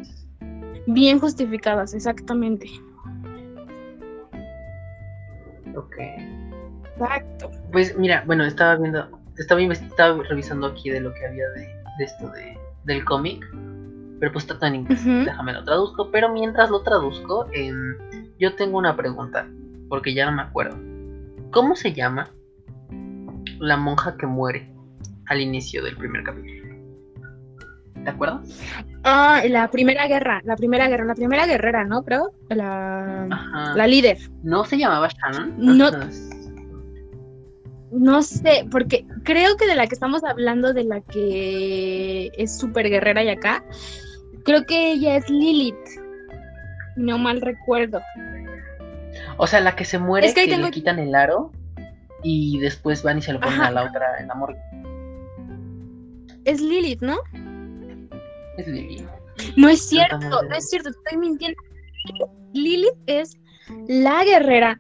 bien justificadas, exactamente.
Ok.
Exacto.
Pues mira, bueno, estaba viendo, estaba, estaba revisando aquí de lo que había de, de esto de, del cómic, pero pues está tan inglés, déjame lo traduzco, pero mientras lo traduzco, em, yo tengo una pregunta, porque ya no me acuerdo. ¿Cómo se llama la monja que muere al inicio del primer capítulo? ¿Te acuerdas?
Ah, la primera guerra, la primera guerra, la primera guerrera, ¿no? Creo. La,
Ajá.
la líder.
¿No se llamaba Shannon?
No. No sé, porque creo que de la que estamos hablando, de la que es súper guerrera y acá, creo que ella es Lilith. No mal recuerdo.
O sea, la que se muere,
Es que
que,
ahí tengo-
le quitan el aro y después van y se lo ponen
Ajá.
a la otra en la morgue.
Es Lilith, ¿no?
Es Lily.
No es cierto, no es cierto, estoy mintiendo. Lilith es la guerrera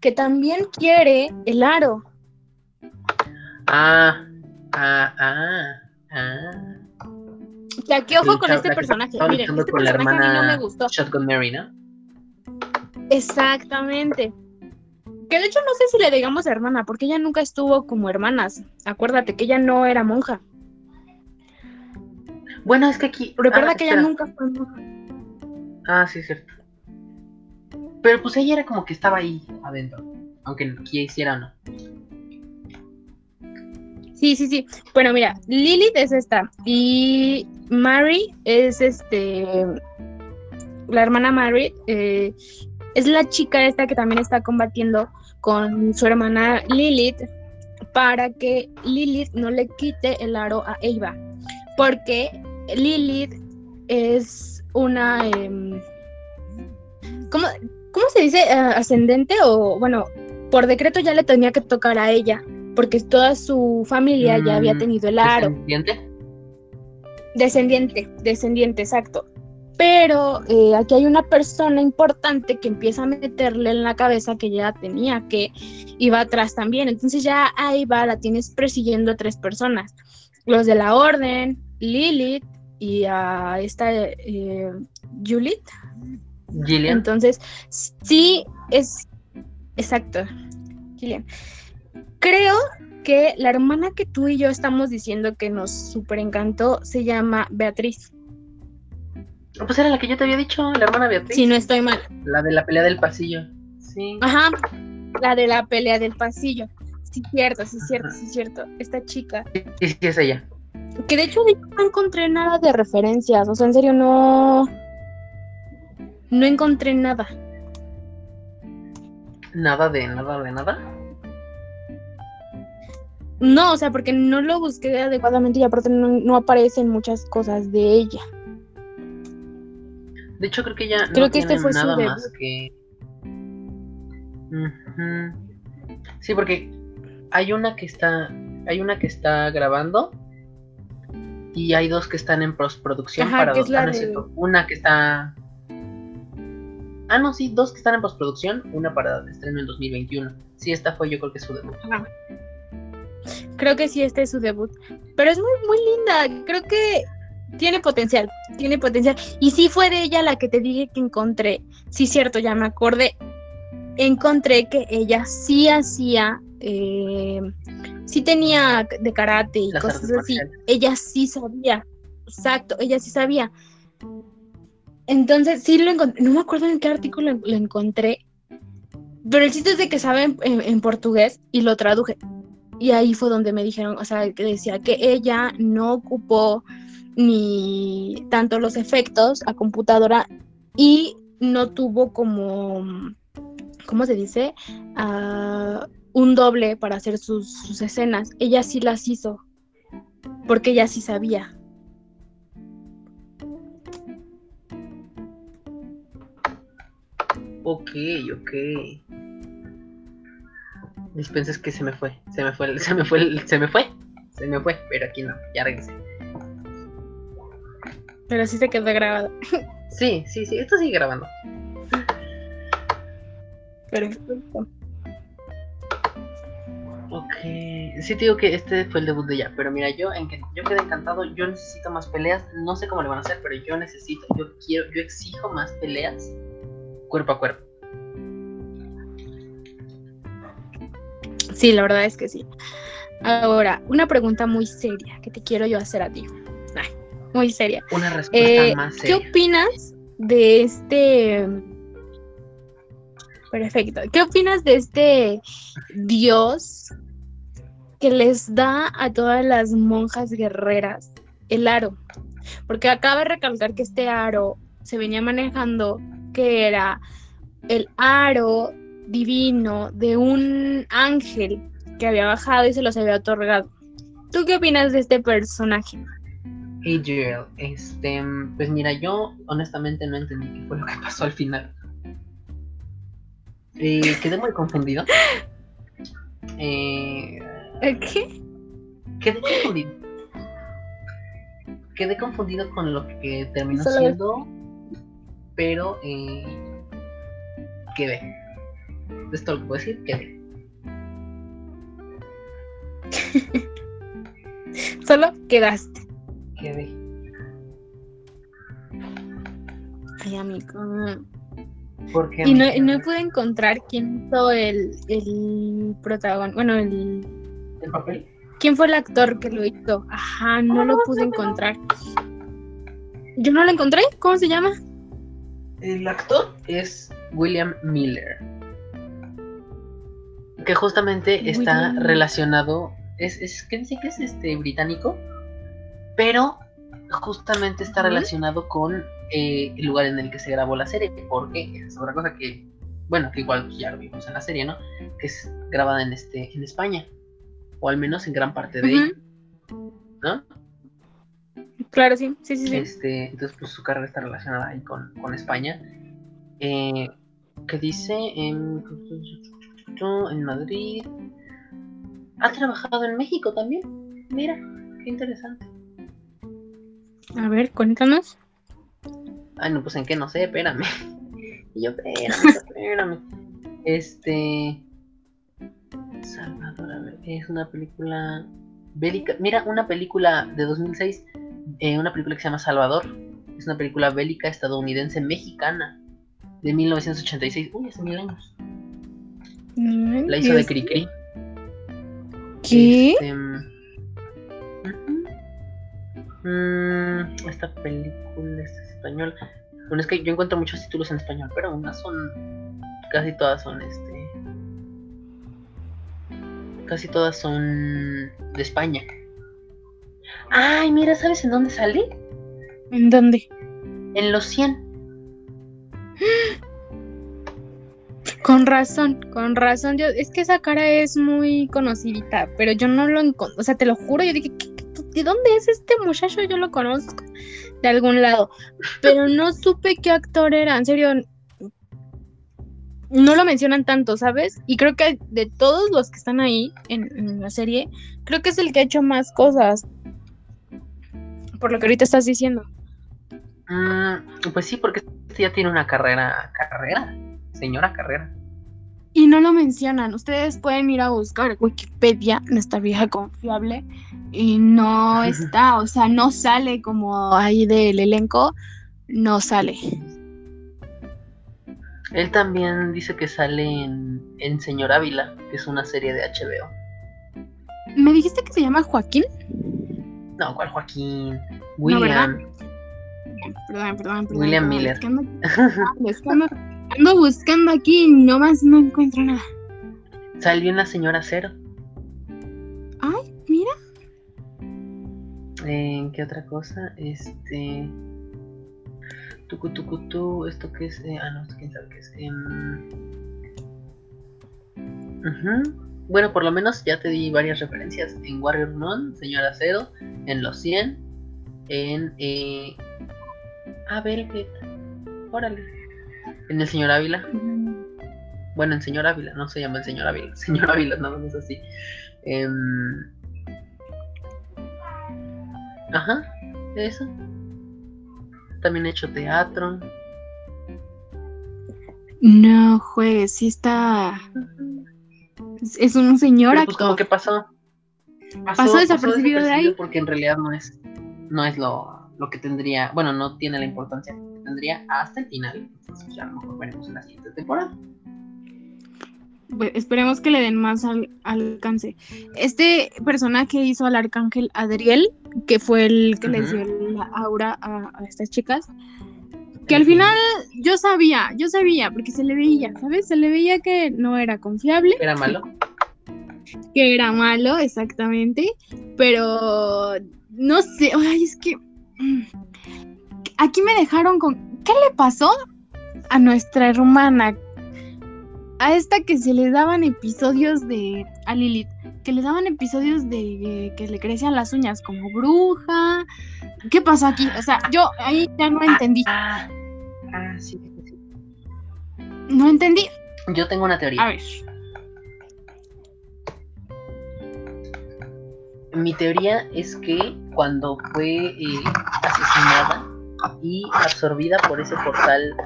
que también quiere el aro.
Ah, ah, ah, ah.
Que aquí ojo con este
la
personaje. Miren, este
con la
personaje a mí no me gustó.
Shotgun Mary, ¿no?
Exactamente. Que de hecho no sé si le digamos hermana, porque ella nunca estuvo como hermanas. Acuérdate que ella no era monja.
Bueno, es que aquí.
Recuerda
ah,
que ella nunca fue monja.
Ah, sí, es cierto. Pero pues ella era como que estaba ahí adentro. Aunque quisiera o no.
Sí, sí, sí. Bueno, mira, Lilith es esta. Y Mary es este. La hermana Mary eh, es la chica esta que también está combatiendo con su hermana Lilith para que Lilith no le quite el aro a Eva. Porque Lilith es una. em, ¿cómo, cómo se dice? Eh, ascendente o, bueno, por decreto ya le tenía que tocar a ella. Porque toda su familia ya había
Mm,
tenido el aro.
¿Descendiente?
Descendiente, descendiente, exacto. Pero eh, aquí hay una persona importante que empieza a meterle en la cabeza que ya tenía, que iba atrás también. Entonces ya ahí va, la tienes persiguiendo a tres personas. Los de la orden, Lilith y a esta eh, Juliet.
Gillian.
Entonces, sí es exacto, Gillian. Creo que la hermana que tú y yo estamos diciendo que nos súper encantó se llama Beatriz.
Pues era la que yo te había dicho, la hermana Beatriz.
Si no estoy mal.
La de la pelea del pasillo. Sí.
Ajá, la de la pelea del pasillo. Sí, cierto, sí, cierto, sí, cierto. Esta chica.
Sí, sí, es ella.
Que de hecho no encontré nada de referencias. O sea, en serio, no. No encontré nada.
Nada de nada de nada.
No, o sea, porque no lo busqué adecuadamente y aparte no, no aparecen muchas cosas de ella.
De hecho, creo que ya
Creo
no
que este fue su
nada más que. Sí, porque hay una que está. Hay una que está grabando. Y hay dos que están en postproducción
Ajá,
para
que es la
ah, no es
de-
cierto. Una que está. Ah, no, sí, dos que están en postproducción, una para el estreno en 2021. Sí, esta fue yo creo que su debut.
Ajá. Creo que sí, este es su debut. Pero es muy, muy linda. Creo que tiene potencial. Tiene potencial. Y sí fue de ella la que te dije que encontré. Sí, cierto, ya me acordé. Encontré que ella sí hacía. eh, sí tenía de karate y
Las
cosas así. Ella sí sabía. Exacto, ella sí sabía. Entonces, sí lo encontré. No me acuerdo en qué artículo lo encontré. Pero el chiste es de que sabe en, en- en portugués y lo traduje. Y ahí fue donde me dijeron, o sea, que decía que ella no ocupó ni tanto los efectos a computadora y no tuvo como, ¿cómo se dice? Ah, un doble para hacer sus, sus escenas. Ella sí las hizo, porque ella sí sabía.
Ok, ok. Dispenses que se me fue. Se me fue, se me fue, se me fue. Se me fue, pero aquí no, ya regresé.
Pero sí se quedó grabado.
Sí, sí, sí, esto sigue grabando.
Perfecto.
Ok, sí te digo que este fue el debut de ella, pero mira, yo, en que, yo quedé encantado, yo necesito más peleas, no sé cómo le van a hacer, pero yo necesito, yo quiero, yo exijo más peleas cuerpo a cuerpo.
Sí, la verdad es que sí. Ahora, una pregunta muy seria que te quiero yo hacer a ti. Ay, muy seria.
Una respuesta
Eh,
más
¿Qué
seria.
opinas de este... Perfecto. ¿Qué opinas de este dios que les da a todas las monjas guerreras el aro? Porque acaba de recalcar que este aro se venía manejando que era el aro divino de un ángel que había bajado y se los había otorgado. ¿Tú qué opinas de este personaje?
Hey Joel, este, pues mira, yo honestamente no entendí qué fue lo que pasó al final. Eh, quedé muy confundido. Eh,
¿Qué?
quedé confundido. Quedé confundido con lo que terminó
Solo-
siendo, pero eh, quedé. Esto lo puedo decir, quedé.
Solo quedaste.
Quedé.
Ay, amigo.
Porque
Y no, y no pude encontrar quién hizo el, el protagonista. Bueno, el.
El papel.
¿Quién fue el actor que lo hizo? Ajá, no lo pude encontrar. Yo no lo encontré. ¿Cómo se llama?
El actor es William Miller. Que justamente está relacionado. Es, es que dice que es este británico. Pero justamente está relacionado con eh, el lugar en el que se grabó la serie. Porque es otra cosa que. Bueno, que igual ya lo vimos en la serie, ¿no? Que es grabada en este. en España. O al menos en gran parte de ella. ¿No?
Claro, sí. Sí, sí, sí.
Este, entonces, pues su carrera está relacionada ahí con, con España. Eh, que dice en, en Madrid. Ha trabajado en México también. Mira, qué interesante.
A ver, cuéntanos.
Ay, no, pues en qué no sé, espérame. Y yo, espérame, espérame. Este. Salvador, a ver, es una película bélica. Mira, una película de 2006, eh, una película que se llama Salvador. Es una película bélica estadounidense mexicana de 1986. Uy, hace mil años. La hizo de Cricri.
¿Qué?
Este, mm. Mm, esta película es española. Bueno, es que yo encuentro muchos títulos en español, pero unas son. Casi todas son este. Casi todas son de España. Ay, mira, ¿sabes en dónde sale?
¿En dónde?
En los 100.
Con razón, con razón. Yo, es que esa cara es muy conocidita, pero yo no lo encontré. O sea, te lo juro, yo dije, ¿qué- qué- ¿de dónde es este muchacho? Yo lo conozco de algún lado, pero no supe qué actor era. En serio, no lo mencionan tanto, ¿sabes? Y creo que de todos los que están ahí en, en la serie, creo que es el que ha hecho más cosas. Por lo que ahorita estás diciendo.
Mm, pues sí, porque este ya tiene una carrera. Carrera. Señora carrera.
Y no lo mencionan. Ustedes pueden ir a buscar Wikipedia, nuestra vieja confiable, y no está, o sea, no sale como ahí del elenco, no sale.
Él también dice que sale en, en Señor Ávila, que es una serie de HBO.
¿Me dijiste que se llama Joaquín?
No, ¿cuál Joaquín?
¿verdad?
William.
Perdón, perdón, perdón.
William Miller.
Es que ando, buscando aquí y nomás no encuentro nada.
Salió en La Señora Cero.
Ay, mira.
¿En qué otra cosa? Este. Tucu, tucu, tu. ¿Esto qué es? Eh, ah, no, quién sabe qué es. Em. Bueno, por lo menos ya te di varias referencias. En Warrior Nun, Señora Cero, en Los 100, en. Eh... Ah, Velvet. Órale. En El Señor Ávila. Bueno, en Señor Ávila, no se llama el Señor Ávila. Señor Ávila, no es así. Em, Ajá, eso. También he hecho teatro.
No juegues, sí está. Es- un señor
Pero, pues como que pasó.
Pasó desapercibido de ahí.
Porque en realidad no es, no es lo, lo que tendría, bueno, no tiene la importancia que tendría hasta el final. Entonces ya a lo mejor veremos en la siguiente temporada.
Pues, esperemos que le den más al- alcance. Este personaje hizo al arcángel Adriel, que fue el que les dio la aura a, a estas chicas. Que al final yo sabía, yo sabía, porque se le veía, ¿sabes? Se le veía que no era confiable,
Era malo.
que era malo, exactamente. Pero no sé, ay, es que. mm, Aquí me dejaron con. ¿Qué le pasó a nuestra hermana? A esta que se le daban episodios de. A Lilith. Que le daban episodios de eh, que le crecían las uñas como bruja. ¿Qué pasó aquí? O sea, yo ahí ya no entendí.
Ah, ah, sí, sí, sí.
No entendí.
Yo tengo una teoría.
A ver.
Mi teoría es que cuando fue eh, asesinada y absorbida por ese portal